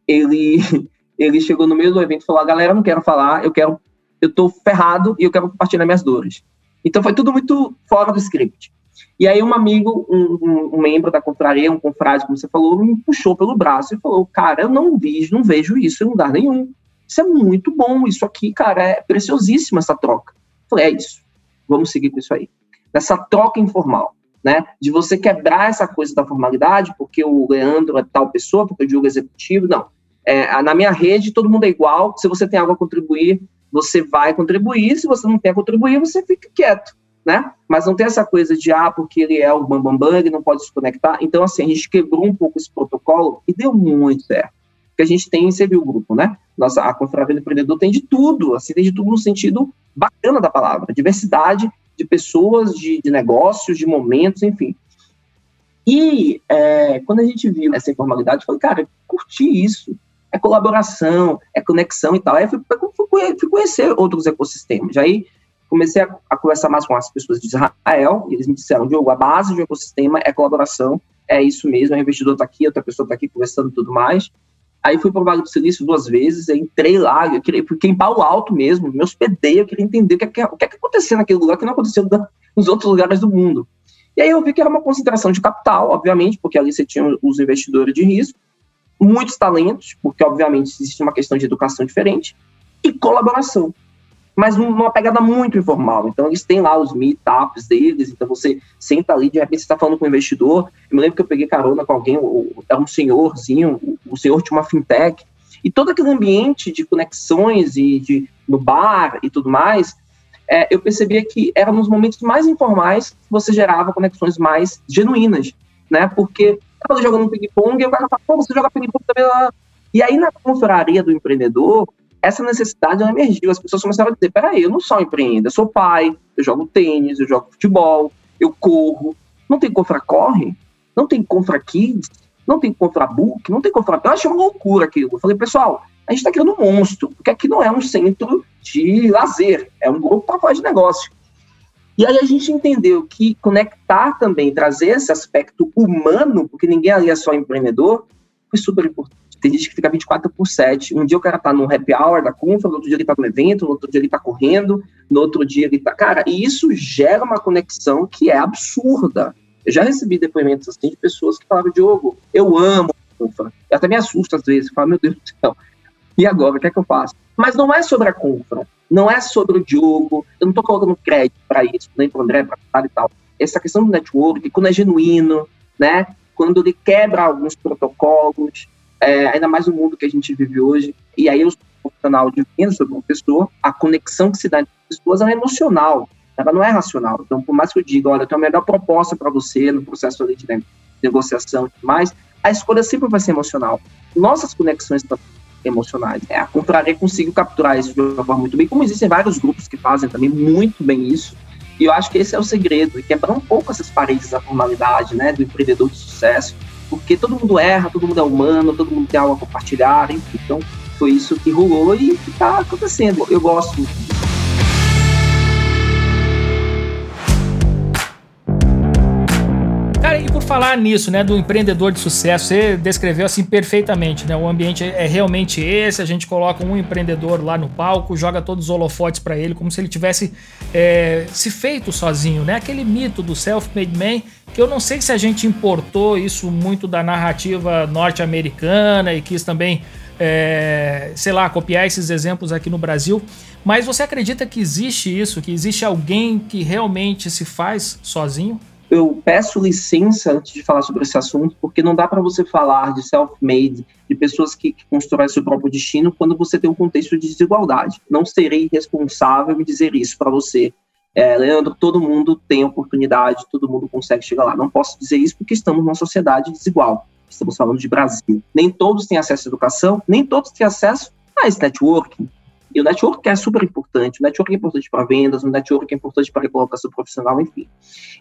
B: ele, ele chegou no meio do evento e falou, galera, eu não quero falar, eu quero, eu tô ferrado e eu quero compartilhar minhas dores. Então foi tudo muito fora do script. E aí um amigo, um, um, membro da confraria, um confrade, como você falou, me puxou pelo braço e falou, cara, eu não vi, não vejo isso em lugar nenhum. Isso é muito bom, isso aqui, cara, é preciosíssimo essa troca. Eu falei, é isso, vamos seguir com isso aí. Nessa troca informal, né, de você quebrar essa coisa da formalidade, porque o Leandro é tal pessoa, porque o Diogo é executivo, não. É, na minha rede, todo mundo é igual, se você tem algo a contribuir, você vai contribuir, se você não tem a contribuir, você fica quieto né? Mas não tem essa coisa de, ah, porque ele é o bambambam, bam, bam, ele não pode se conectar. Então, assim, a gente quebrou um pouco esse protocolo e deu muito certo. Porque a gente tem, você viu o grupo, né? Nossa, a Confraria do Empreendedor tem de tudo, assim, tem de tudo no sentido bacana da palavra, diversidade de pessoas, de, de negócios, de momentos, enfim. E é, quando a gente viu essa informalidade, eu falei, cara, curti isso. É colaboração, é conexão e tal. Aí eu fui, fui, fui conhecer outros ecossistemas. Aí comecei a, a, conversar mais com as pessoas de Israel, e eles me disseram, Diogo, a base do ecossistema é colaboração, é isso mesmo, o investidor está aqui, outra pessoa está aqui conversando e tudo mais. Aí fui para o Vale do Silício duas vezes, entrei lá, eu queria, fiquei em Paulo Alto mesmo, me hospedei, eu queria entender o que, é, o que, é que aconteceu naquele lugar que não aconteceu nos outros lugares do mundo. E aí eu vi que era uma concentração de capital, obviamente, porque ali você tinha os investidores de risco, muitos talentos, porque obviamente existe uma questão de educação diferente, e colaboração mas numa pegada muito informal. Então, eles têm lá os meetups deles, então você senta ali, de repente você está falando com um investidor. Eu me lembro que eu peguei carona com alguém, era um senhorzinho, o senhor tinha uma fintech, e todo aquele ambiente de conexões e de no bar e tudo mais, é, eu percebia que era nos momentos mais informais que você gerava conexões mais genuínas, né? Porque estava jogando ping-pong e o cara fala, pô, você joga ping-pong também lá. E aí, na confraria do empreendedor, essa necessidade emergiu. As pessoas começaram a dizer: peraí, eu não só empreendo, eu sou pai, eu jogo tênis, eu jogo futebol, eu corro. Não tem confra-corre? Não tem confra-kids? Não tem confra-book? Não tem confra. Eu achei uma loucura aquilo. Eu falei, pessoal, a gente está criando um monstro, porque aqui não é um centro de lazer, é um grupo para falar de negócio. E aí a gente entendeu que conectar também, trazer esse aspecto humano, porque ninguém ali é só empreendedor, foi super importante. Tem gente que fica 24 por 7. Um dia o cara tá no happy hour da Confra, no outro dia ele tá no evento, no outro dia ele tá correndo, no outro dia ele tá. Cara, e isso gera uma conexão que é absurda. Eu já recebi depoimentos assim de pessoas que falavam, Diogo, eu amo a Confra. Eu até me assusto às vezes, falo, meu Deus do céu. E agora, o que é que eu faço? Mas não é sobre a Confra, não é sobre o Diogo, eu não tô colocando crédito para isso, nem pro André, para e tal. Essa questão do network, quando é genuíno, né? Quando ele quebra alguns protocolos, é, ainda mais no mundo que a gente vive hoje. E aí, o profissional de venda sobre uma pessoa, a conexão que se dá entre as pessoas é emocional, ela não é racional. Então, por mais que eu diga, olha, eu tenho a melhor proposta para você no processo de negociação e mais, a escolha sempre vai ser emocional. Nossas conexões emocionais. É, a confraria conseguiu capturar isso de uma forma muito bem, como existem vários grupos que fazem também muito bem isso. E eu acho que esse é o segredo, e quebrar um pouco essas paredes da formalidade, né, do empreendedor de sucesso, porque todo mundo erra, todo mundo é humano, todo mundo tem algo a compartilhar, enfim. Então, foi isso que rolou e está acontecendo. Eu gosto muito
A: Cara, e por falar nisso, né, do empreendedor de sucesso, você descreveu assim perfeitamente, né? O ambiente é realmente esse, a gente coloca um empreendedor lá no palco, joga todos os holofotes para ele, como se ele tivesse é, se feito sozinho, né? Aquele mito do self-made man, que eu não sei se a gente importou isso muito da narrativa norte-americana e quis também é, sei lá, copiar esses exemplos aqui no Brasil. Mas você acredita que existe isso, que existe alguém que realmente se faz sozinho?
B: Eu peço licença antes de falar sobre esse assunto, porque não dá para você falar de self-made, de pessoas que, que constroem seu próprio destino, quando você tem um contexto de desigualdade. Não serei responsável em dizer isso para você. É, Leandro, todo mundo tem oportunidade, todo mundo consegue chegar lá. Não posso dizer isso porque estamos numa sociedade desigual. Estamos falando de Brasil. Nem todos têm acesso à educação, nem todos têm acesso a esse networking. E o network é super importante, o network é importante para vendas, o network é importante para a colocação profissional, enfim.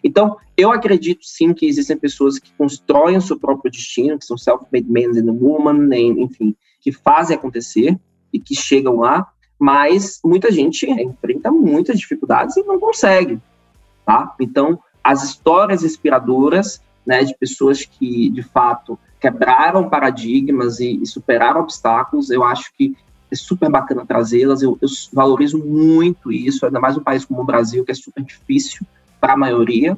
B: Então, eu acredito sim que existem pessoas que constroem o seu próprio destino, que são self-made men and women, enfim, que fazem acontecer e que chegam lá, mas muita gente enfrenta muitas dificuldades e não consegue, tá? Então, as histórias inspiradoras, né, de pessoas que, de fato, quebraram paradigmas e, e superaram obstáculos, eu acho que é super bacana trazê-las. Eu, eu, valorizo muito isso, ainda mais um país como o Brasil, que é super difícil para a maioria.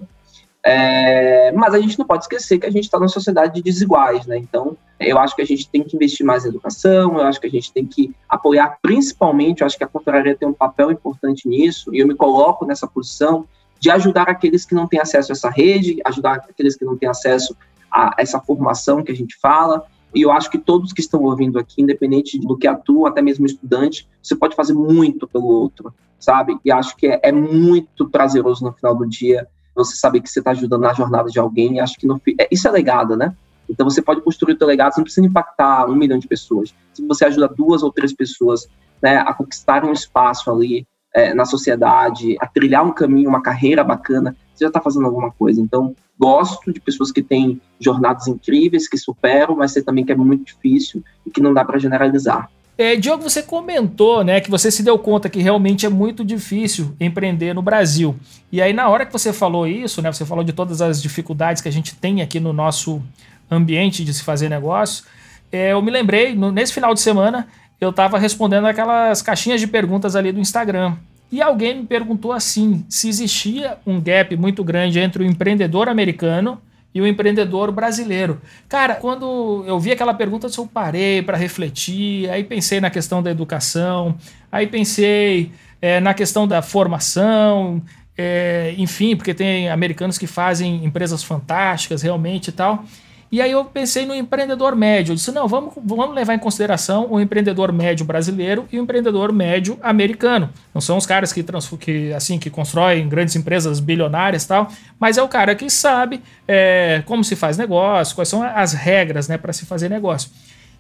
B: É, mas a gente não pode esquecer que a gente está numa sociedade de desiguais, né? Então, eu acho que a gente tem que investir mais em educação, eu acho que a gente tem que apoiar, principalmente, eu acho que a confraria tem um papel importante nisso, e eu me coloco nessa posição de ajudar aqueles que não têm acesso a essa rede, ajudar aqueles que não têm acesso a essa formação que a gente fala, e eu acho que todos que estão ouvindo aqui, independente do que atua, até mesmo estudante, você pode fazer muito pelo outro, sabe? E acho que é, é muito prazeroso no final do dia você saber que você está ajudando na jornada de alguém. E acho que no, é, isso é legado, né? Então você pode construir o seu legado, você não precisa impactar um milhão de pessoas. Se você ajuda duas ou três pessoas né, a conquistarem um espaço ali é, na sociedade, a trilhar um caminho, uma carreira bacana, você já está fazendo alguma coisa. Então, gosto de pessoas que têm jornadas incríveis, que superam, mas sei também que é muito difícil e que não dá para generalizar.
A: É, Diogo, você comentou, né, que você se deu conta que realmente é muito difícil empreender no Brasil. E aí, na hora que você falou isso, né, você falou de todas as dificuldades que a gente tem aqui no nosso ambiente de se fazer negócio. É, eu me lembrei, no, nesse final de semana, eu estava respondendo aquelas caixinhas de perguntas ali do Instagram. E alguém me perguntou assim: se existia um gap muito grande entre o empreendedor americano e o empreendedor brasileiro. Cara, quando eu vi aquela pergunta, eu parei para refletir, aí pensei na questão da educação, aí pensei é, na questão da formação, é, enfim, porque tem americanos que fazem empresas fantásticas realmente e tal. E aí eu pensei no empreendedor médio. Eu disse, não, vamos, vamos levar em consideração o empreendedor médio brasileiro e o empreendedor médio americano. Não são os caras que, que assim que constroem grandes empresas bilionárias e tal, mas é o cara que sabe é, como se faz negócio, quais são as regras né, para se fazer negócio.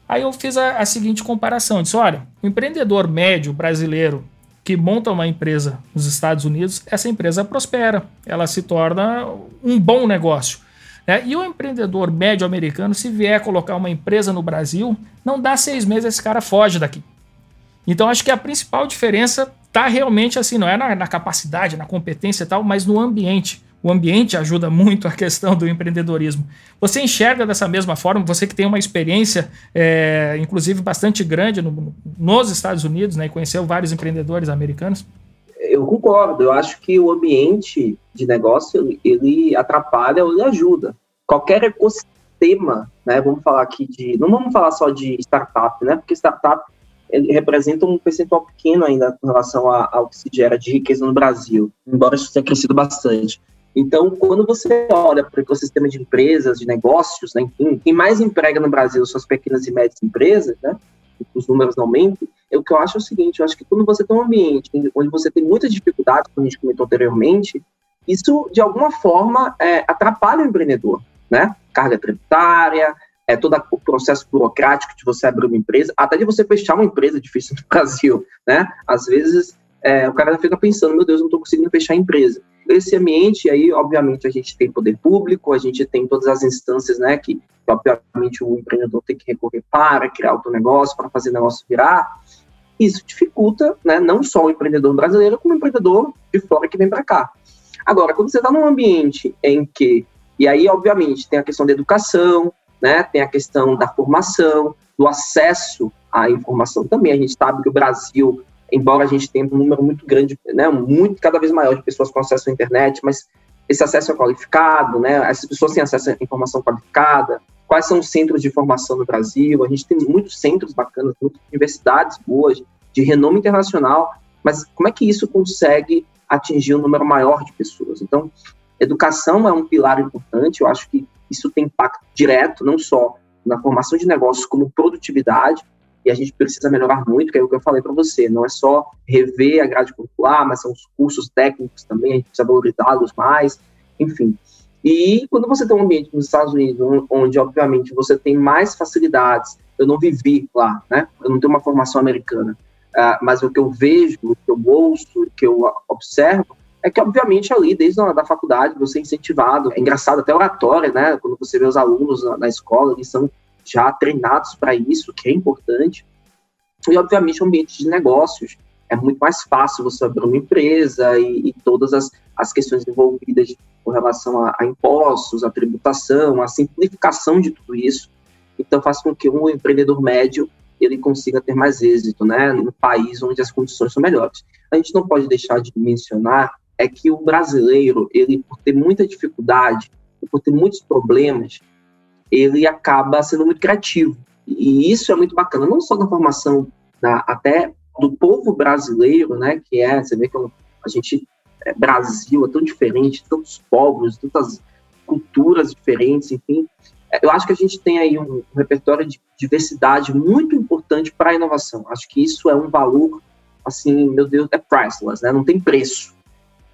A: Aí eu fiz a, a seguinte comparação. Eu disse, olha, o empreendedor médio brasileiro que monta uma empresa nos Estados Unidos, essa empresa prospera, ela se torna um bom negócio. Né? E o empreendedor médio americano, se vier colocar uma empresa no Brasil, não dá seis meses, esse cara foge daqui. Então acho que a principal diferença está realmente assim, não é na, na, capacidade, na competência e tal, mas no ambiente. O ambiente ajuda muito a questão do empreendedorismo. Você enxerga dessa mesma forma, você que tem uma experiência, é, inclusive bastante grande no, nos Estados Unidos, né, e conheceu vários empreendedores americanos?
B: Eu concordo. Eu acho que o ambiente de negócio ele atrapalha ou ele ajuda. Qualquer ecossistema, né? Vamos falar aqui de, não vamos falar só de startup, né? Porque startup representa um percentual pequeno ainda com relação ao que se gera de riqueza no Brasil, embora isso tenha crescido bastante. Então, quando você olha para o ecossistema de empresas, de negócios, né, enfim, quem mais emprega no Brasil são as pequenas e médias empresas, né? Os números não aumentam o que eu acho é o seguinte, eu acho que quando você tem um ambiente onde você tem muitas dificuldades, como a gente comentou anteriormente, isso, de alguma forma, é, atrapalha o empreendedor, né? Carga tributária, é, todo o processo burocrático de você abrir uma empresa, até de você fechar uma empresa difícil no Brasil, né? Às vezes, é, o cara fica pensando, meu Deus, não estou conseguindo fechar a empresa. Esse ambiente aí, obviamente, a gente tem poder público, a gente tem todas as instâncias, né, que, obviamente, o empreendedor tem que recorrer para criar o negócio, para fazer o negócio virar, isso dificulta, né, não só o empreendedor brasileiro, como o empreendedor de fora que vem para cá. Agora, quando você está num ambiente em que, e aí, obviamente, tem a questão da educação, né, tem a questão da formação, do acesso à informação também. A gente sabe que o Brasil, embora a gente tenha um número muito grande, né, muito cada vez maior de pessoas com acesso à internet, mas esse acesso é qualificado, né, essas pessoas têm acesso à informação qualificada, quais são os centros de formação no Brasil. A gente tem muitos centros bacanas, muitas universidades boas, de renome internacional, mas como é que isso consegue atingir um número maior de pessoas? Então, educação é um pilar importante, eu acho que isso tem impacto direto, não só na formação de negócios, como produtividade, e a gente precisa melhorar muito, que é o que eu falei para você, não é só rever a grade curricular, mas são os cursos técnicos também, a gente precisa valorizá-los mais, enfim. E quando você tem um ambiente nos Estados Unidos, onde, obviamente, você tem mais facilidades, eu não vivi lá, né? Eu não tenho uma formação americana, uh, mas o que eu vejo, o que eu ouço, o que eu observo, é que, obviamente, ali, desde a da faculdade, você é incentivado. É engraçado, até oratória, né? Quando você vê os alunos na, na escola, eles são já treinados para isso, que é importante. E, obviamente, o ambiente de negócios é muito mais fácil você abrir uma empresa e, e todas as, as questões envolvidas com relação a, a, impostos, a tributação, a simplificação de tudo isso. Então faz com que um empreendedor médio ele consiga ter mais êxito, né, no país onde as condições são melhores. A gente não pode deixar de mencionar é que o brasileiro, ele por ter muita dificuldade, por ter muitos problemas, ele acaba sendo muito criativo. E isso é muito bacana, não só na formação da, até do povo brasileiro, né, que é, você vê que a gente, é, Brasil é tão diferente, tantos povos, tantas culturas diferentes, enfim, é, eu acho que a gente tem aí um, um repertório de diversidade muito importante para a inovação. Acho que isso é um valor, assim, meu Deus, é priceless, né, não tem preço.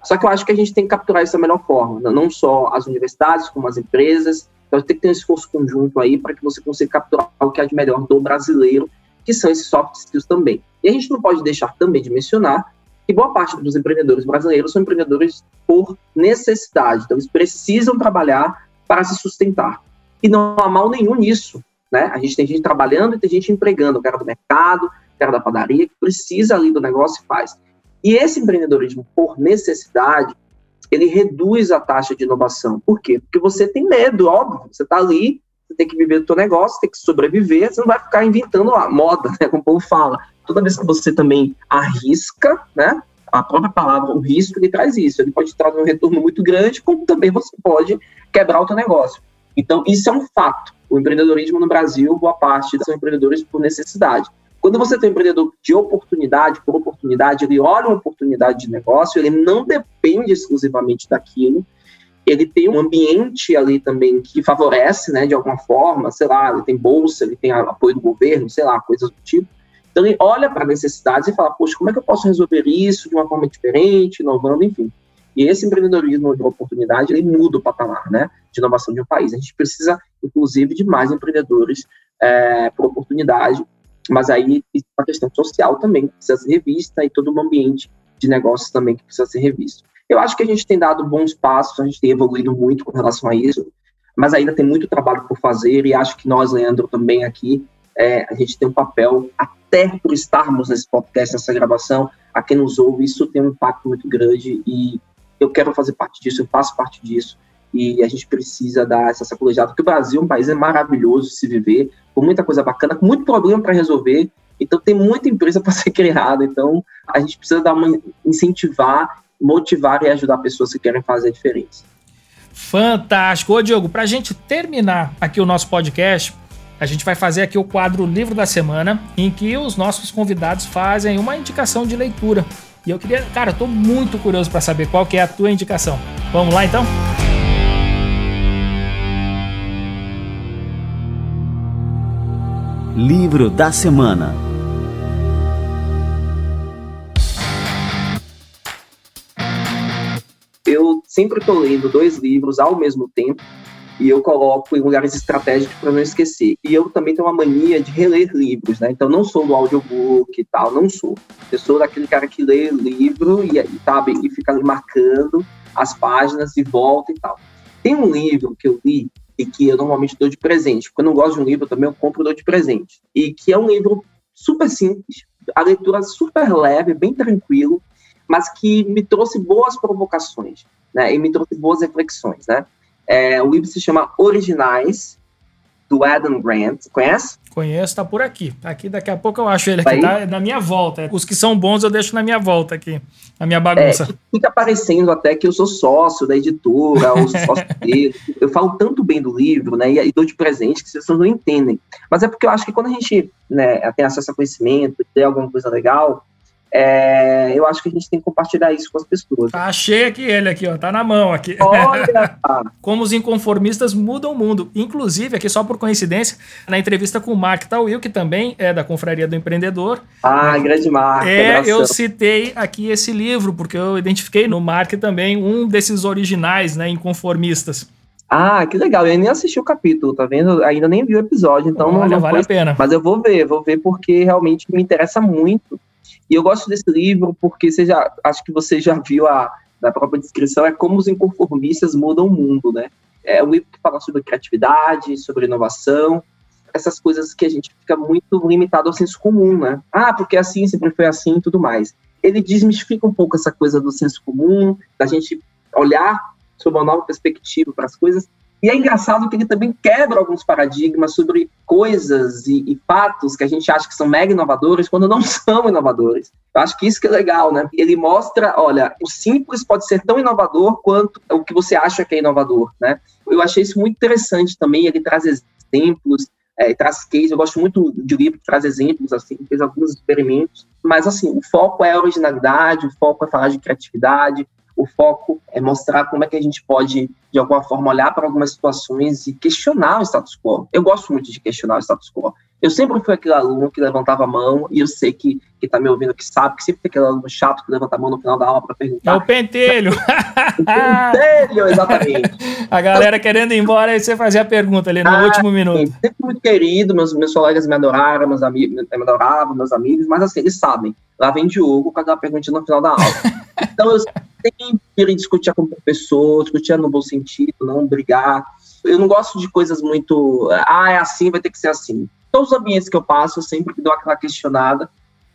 B: Só que eu acho que a gente tem que capturar isso da melhor forma, não só as universidades, como as empresas, então tem que ter um esforço conjunto aí para que você consiga capturar o que é de melhor do brasileiro, que são esses soft skills também. E a gente não pode deixar também de mencionar que boa parte dos empreendedores brasileiros são empreendedores por necessidade. Então, eles precisam trabalhar para se sustentar. E não há mal nenhum nisso. Né? A gente tem gente trabalhando e tem gente empregando, o cara do mercado, o cara da padaria, que precisa ali do negócio e faz. E esse empreendedorismo por necessidade, ele reduz a taxa de inovação. Por quê? Porque você tem medo, óbvio. Você está ali, você tem que viver do seu negócio, tem que sobreviver, você não vai ficar inventando a moda, né, como o povo fala toda vez que você também arrisca, né? A própria palavra, o risco, ele traz isso. Ele pode trazer um retorno muito grande, como também você pode quebrar o seu negócio. Então, isso é um fato. O empreendedorismo no Brasil, boa parte são empreendedores por necessidade. Quando você tem um empreendedor de oportunidade, por oportunidade, ele olha uma oportunidade de negócio, ele não depende exclusivamente daquilo, ele tem um ambiente ali também que favorece, né, de alguma forma, sei lá, ele tem bolsa, ele tem apoio do governo, sei lá, coisas do tipo. Então ele olha para necessidades e fala, poxa, como é que eu posso resolver isso de uma forma diferente, inovando, enfim. E esse empreendedorismo de oportunidade, ele muda o patamar, né, de inovação de um país. A gente precisa, inclusive, de mais empreendedores é, por oportunidade, mas aí a questão social também precisa ser revista e todo o ambiente de negócios também que precisa ser revisto. Eu acho que a gente tem dado bons passos, a gente tem evoluído muito com relação a isso, mas ainda tem muito trabalho por fazer e acho que nós, Leandro, também aqui, é, a gente tem um papel até por estarmos nesse podcast, nessa gravação, a quem nos ouve, isso tem um impacto muito grande e eu quero fazer parte disso, eu faço parte disso e a gente precisa dar essa sacolejada, porque o Brasil é um país é maravilhoso se viver, com muita coisa bacana, com muito problema para resolver, então tem muita empresa para ser criada, então a gente precisa dar uma, incentivar, motivar e ajudar pessoas que querem fazer a diferença.
A: Fantástico. Ô, Diogo, para a gente terminar aqui o nosso podcast, a gente vai fazer aqui o quadro Livro da Semana, em que os nossos convidados fazem uma indicação de leitura. E eu queria, cara, eu tô muito curioso para saber qual que é a tua indicação. Vamos lá então?
C: Livro da Semana
B: Eu sempre estou lendo dois livros ao mesmo tempo e eu coloco em lugares estratégicos para não esquecer. E eu também tenho uma mania de reler livros, né? Então não sou do audiobook e tal, não sou. Eu sou daquele cara que lê livro e, sabe, e fica ali marcando as páginas e volta e tal. Tem um livro que eu li e que eu normalmente dou de presente. Quando eu não gosto de um livro, também eu compro e dou de presente. E que é um livro super simples, a leitura super leve, bem tranquilo, mas que me trouxe boas provocações, né? E me trouxe boas reflexões, né? É, o livro se chama Originais, do Adam Grant. Conhece?
A: Conheço, tá por aqui. Tá aqui, daqui a pouco eu acho ele aqui, tá na minha volta. Os que são bons eu deixo na minha volta aqui, na minha bagunça. É,
B: fica aparecendo até que eu sou sócio da editora, ou sócio dele. Eu falo tanto bem do livro, né, e dou de presente que vocês não entendem. Mas é porque eu acho que quando a gente né, tem acesso a conhecimento, tem alguma coisa legal, é, eu acho que a gente tem que compartilhar isso com as pessoas.
A: Achei aqui ele aqui, ó, tá na mão aqui.
B: Olha!
A: Como os inconformistas mudam o mundo. Inclusive, aqui só por coincidência, na entrevista com o Mark Tawil, que também é da Confraria do Empreendedor.
B: Ah, grande Mark.
A: É, eu citei aqui esse livro, porque eu identifiquei no Mark também um desses originais, né, inconformistas.
B: Ah, que legal. Eu nem assisti o capítulo, tá vendo? Ainda nem vi o episódio, então
A: Olha,
B: não, não
A: vale foi... a pena.
B: Mas eu vou ver, vou ver porque realmente me interessa muito e eu gosto desse livro porque você já, acho que você já viu a da própria descrição, é como os inconformistas mudam o mundo, né? É um livro que fala sobre criatividade, sobre inovação, essas coisas que a gente fica muito limitado ao senso comum, né? Ah, porque assim, sempre foi assim e tudo mais. Ele desmistifica um pouco essa coisa do senso comum, da gente olhar sob uma nova perspectiva para as coisas e é engraçado que ele também quebra alguns paradigmas sobre coisas e, e, fatos que a gente acha que são mega inovadores quando não são inovadores. Eu acho que isso que é legal, né? Ele mostra, olha, o simples pode ser tão inovador quanto o que você acha que é inovador, né? Eu achei isso muito interessante também, ele traz exemplos, é, traz cases, eu gosto muito de livro que traz exemplos, assim, fez alguns experimentos, mas assim, o foco é a originalidade, o foco é falar de criatividade, o foco é mostrar como é que a gente pode, de alguma forma, olhar para algumas situações e questionar o status quo. Eu gosto muito de questionar o status quo. Eu sempre fui aquele aluno que levantava a mão, e eu sei que que está me ouvindo que sabe, que sempre tem aquele aluno chato que levanta a mão no final da aula para perguntar.
A: É o pentelho!
B: o pentelho, exatamente.
A: a galera querendo ir embora, aí você fazia a pergunta ali no ah, último minuto. Sim,
B: sempre muito querido, meus, meus colegas me adoraram, meus amigos me adoravam, meus amigos, mas assim, eles sabem. Lá vem Diogo com aquela perguntinha no final da aula. então eu sempre discutir com professor, discutir no bom sentido, não brigar. Eu não gosto de coisas muito, ah, é assim, vai ter que ser assim. Todos os ambientes que eu passo, eu sempre dou aquela questionada,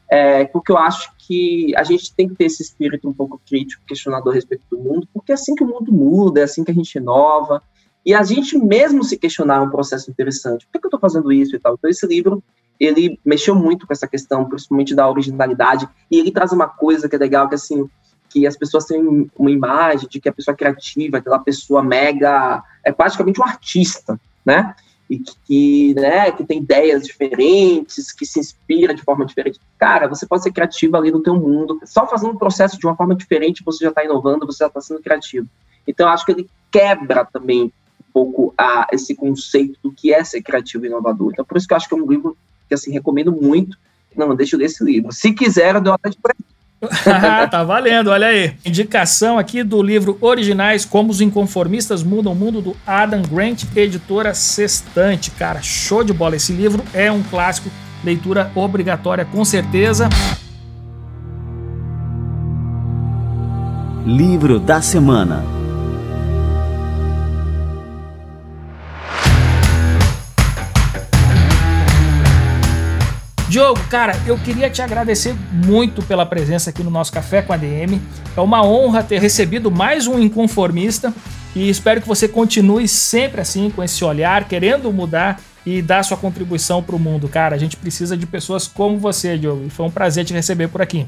B: é, porque eu acho que a gente tem que ter esse espírito um pouco crítico, questionador a respeito do mundo, porque é assim que o mundo muda, é assim que a gente inova, e a gente mesmo se questionar é um processo interessante. Por que, que eu estou fazendo isso e tal? Então, esse livro, ele mexeu muito com essa questão, principalmente da originalidade, e ele traz uma coisa que é legal, que assim, que as pessoas têm uma imagem de que a pessoa é criativa, aquela pessoa mega, é praticamente um artista, né? E que, né, que tem ideias diferentes, que se inspira de forma diferente. Cara, você pode ser criativo ali no teu mundo. Só fazendo um processo de uma forma diferente, você já está inovando, você já está sendo criativo. Então, acho que ele quebra também um pouco a, esse conceito do que é ser criativo e inovador. Então, por isso que eu acho que é um livro que, assim, recomendo muito. Não, deixa eu ler esse livro. Se quiser, eu dou até de presente
A: tá valendo, olha aí. Indicação aqui do livro Originais Como os Inconformistas Mudam o Mundo do Adam Grant, editora Sextante. Cara, show de bola. Esse livro é um clássico, leitura obrigatória com certeza.
C: Livro da Semana
A: Diogo, cara, eu queria te agradecer muito pela presença aqui no nosso Café com a DM. É uma honra ter recebido mais um inconformista e espero que você continue sempre assim, com esse olhar, querendo mudar e dar sua contribuição para o mundo, cara. A gente precisa de pessoas como você, Diogo. E foi um prazer te receber por aqui.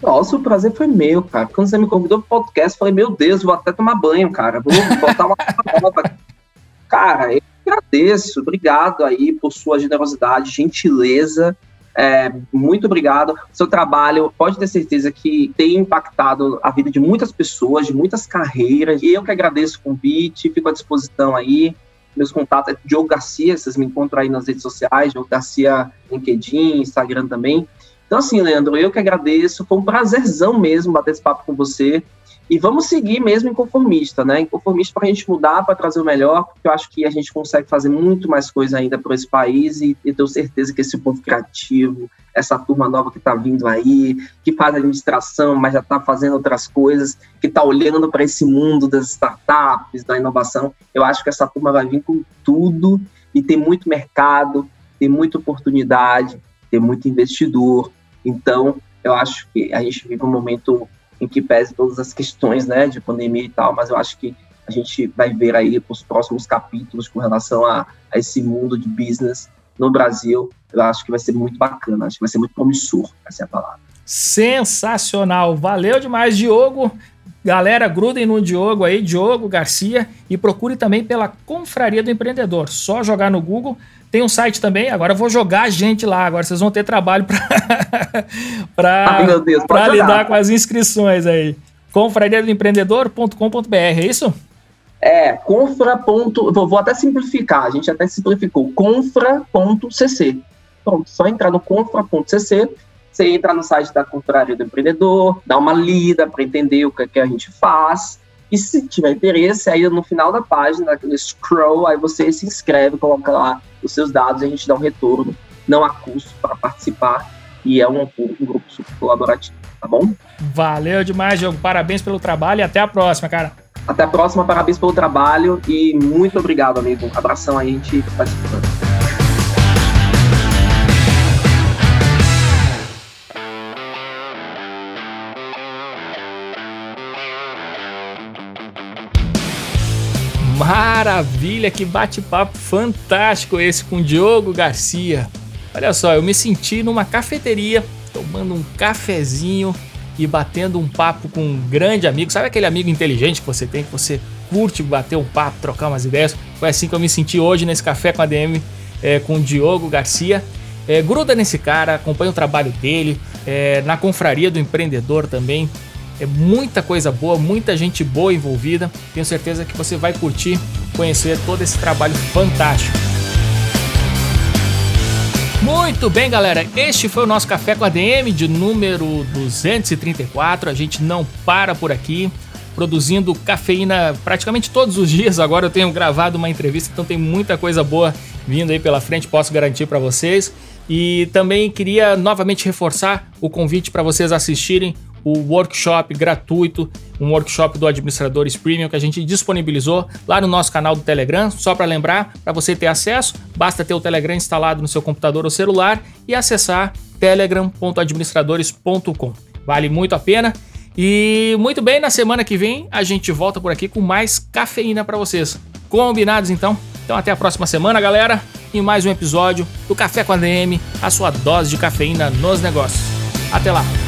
B: Nossa, o prazer foi meu, cara. Quando você me convidou pro podcast, falei, meu Deus, vou até tomar banho, cara. Vou botar uma nova. Cara, eu agradeço. Obrigado aí por sua generosidade, gentileza é, muito obrigado. Seu trabalho pode ter certeza que tem impactado a vida de muitas pessoas, de muitas carreiras. E eu que agradeço o convite, fico à disposição aí. Meus contatos é Diogo Garcia, vocês me encontram aí nas redes sociais, Diogo Garcia, LinkedIn, Instagram também. Então, assim, Leandro, eu que agradeço. Foi um prazerzão mesmo bater esse papo com você. E vamos seguir mesmo inconformista, né? Inconformista para a gente mudar, para trazer o melhor, porque eu acho que a gente consegue fazer muito mais coisa ainda por esse país e, e tenho certeza que esse povo criativo, essa turma nova que está vindo aí, que faz administração, mas já está fazendo outras coisas, que está olhando para esse mundo das startups, da inovação, eu acho que essa turma vai vir com tudo e tem muito mercado, tem muita oportunidade, tem muito investidor. Então, eu acho que a gente vive um momento em que pese todas as questões né, de pandemia e tal, mas eu acho que a gente vai ver aí os próximos capítulos com relação a, a esse mundo de business no Brasil. Eu acho que vai ser muito bacana, acho que vai ser muito promissor, essa é a palavra.
A: Sensacional, valeu demais, Diogo. Galera, grudem no Diogo aí, Diogo Garcia, e procure também pela Confraria do Empreendedor. Só jogar no Google. Tem um site também, agora eu vou jogar a gente lá. Agora vocês vão ter trabalho para lidar com as inscrições aí. Confrariadoempreendedor.com.br, é isso?
B: É, confra. Ponto, vou, vou até simplificar, a gente até simplificou. confra.cc. Pronto, só entrar no confra.cc você entra no site da Confraria do Empreendedor, dá uma lida para entender o que, é que a gente faz. E se tiver interesse, aí no final da página, aquele scroll, aí você se inscreve, coloca lá os seus dados e a gente dá um retorno. Não há custo para participar e é um, um, grupo super colaborativo, tá bom?
A: Valeu demais, Diogo. Parabéns pelo trabalho e até a próxima, cara.
B: Até a próxima, parabéns pelo trabalho e muito obrigado, amigo. Um abração aí, a gente tá participando.
A: Maravilha, que bate-papo fantástico esse com Diogo Garcia. Olha só, eu me senti numa cafeteria, tomando um cafezinho e batendo um papo com um grande amigo. Sabe aquele amigo inteligente que você tem, que você curte bater um papo, trocar umas ideias? Foi assim que eu me senti hoje nesse café com a DM é, com o Diogo Garcia. É, gruda nesse cara, acompanha o trabalho dele, é, na confraria do empreendedor também. É muita coisa boa, muita gente boa envolvida. Tenho certeza que você vai curtir conhecer todo esse trabalho fantástico. Muito bem, galera. Este foi o nosso Café com a DM de número 234. A gente não para por aqui, produzindo cafeína praticamente todos os dias. Agora eu tenho gravado uma entrevista, então tem muita coisa boa vindo aí pela frente, posso garantir para vocês. E também queria novamente reforçar o convite para vocês assistirem o workshop gratuito, um workshop do Administradores Premium que a gente disponibilizou lá no nosso canal do Telegram. Só para lembrar, para você ter acesso, basta ter o Telegram instalado no seu computador ou celular e acessar telegram.administradores.com. Vale muito a pena. E muito bem, na semana que vem a gente volta por aqui com mais cafeína para vocês. Combinados então? Então até a próxima semana, galera, em mais um episódio do Café com a DM, a sua dose de cafeína nos negócios. Até lá.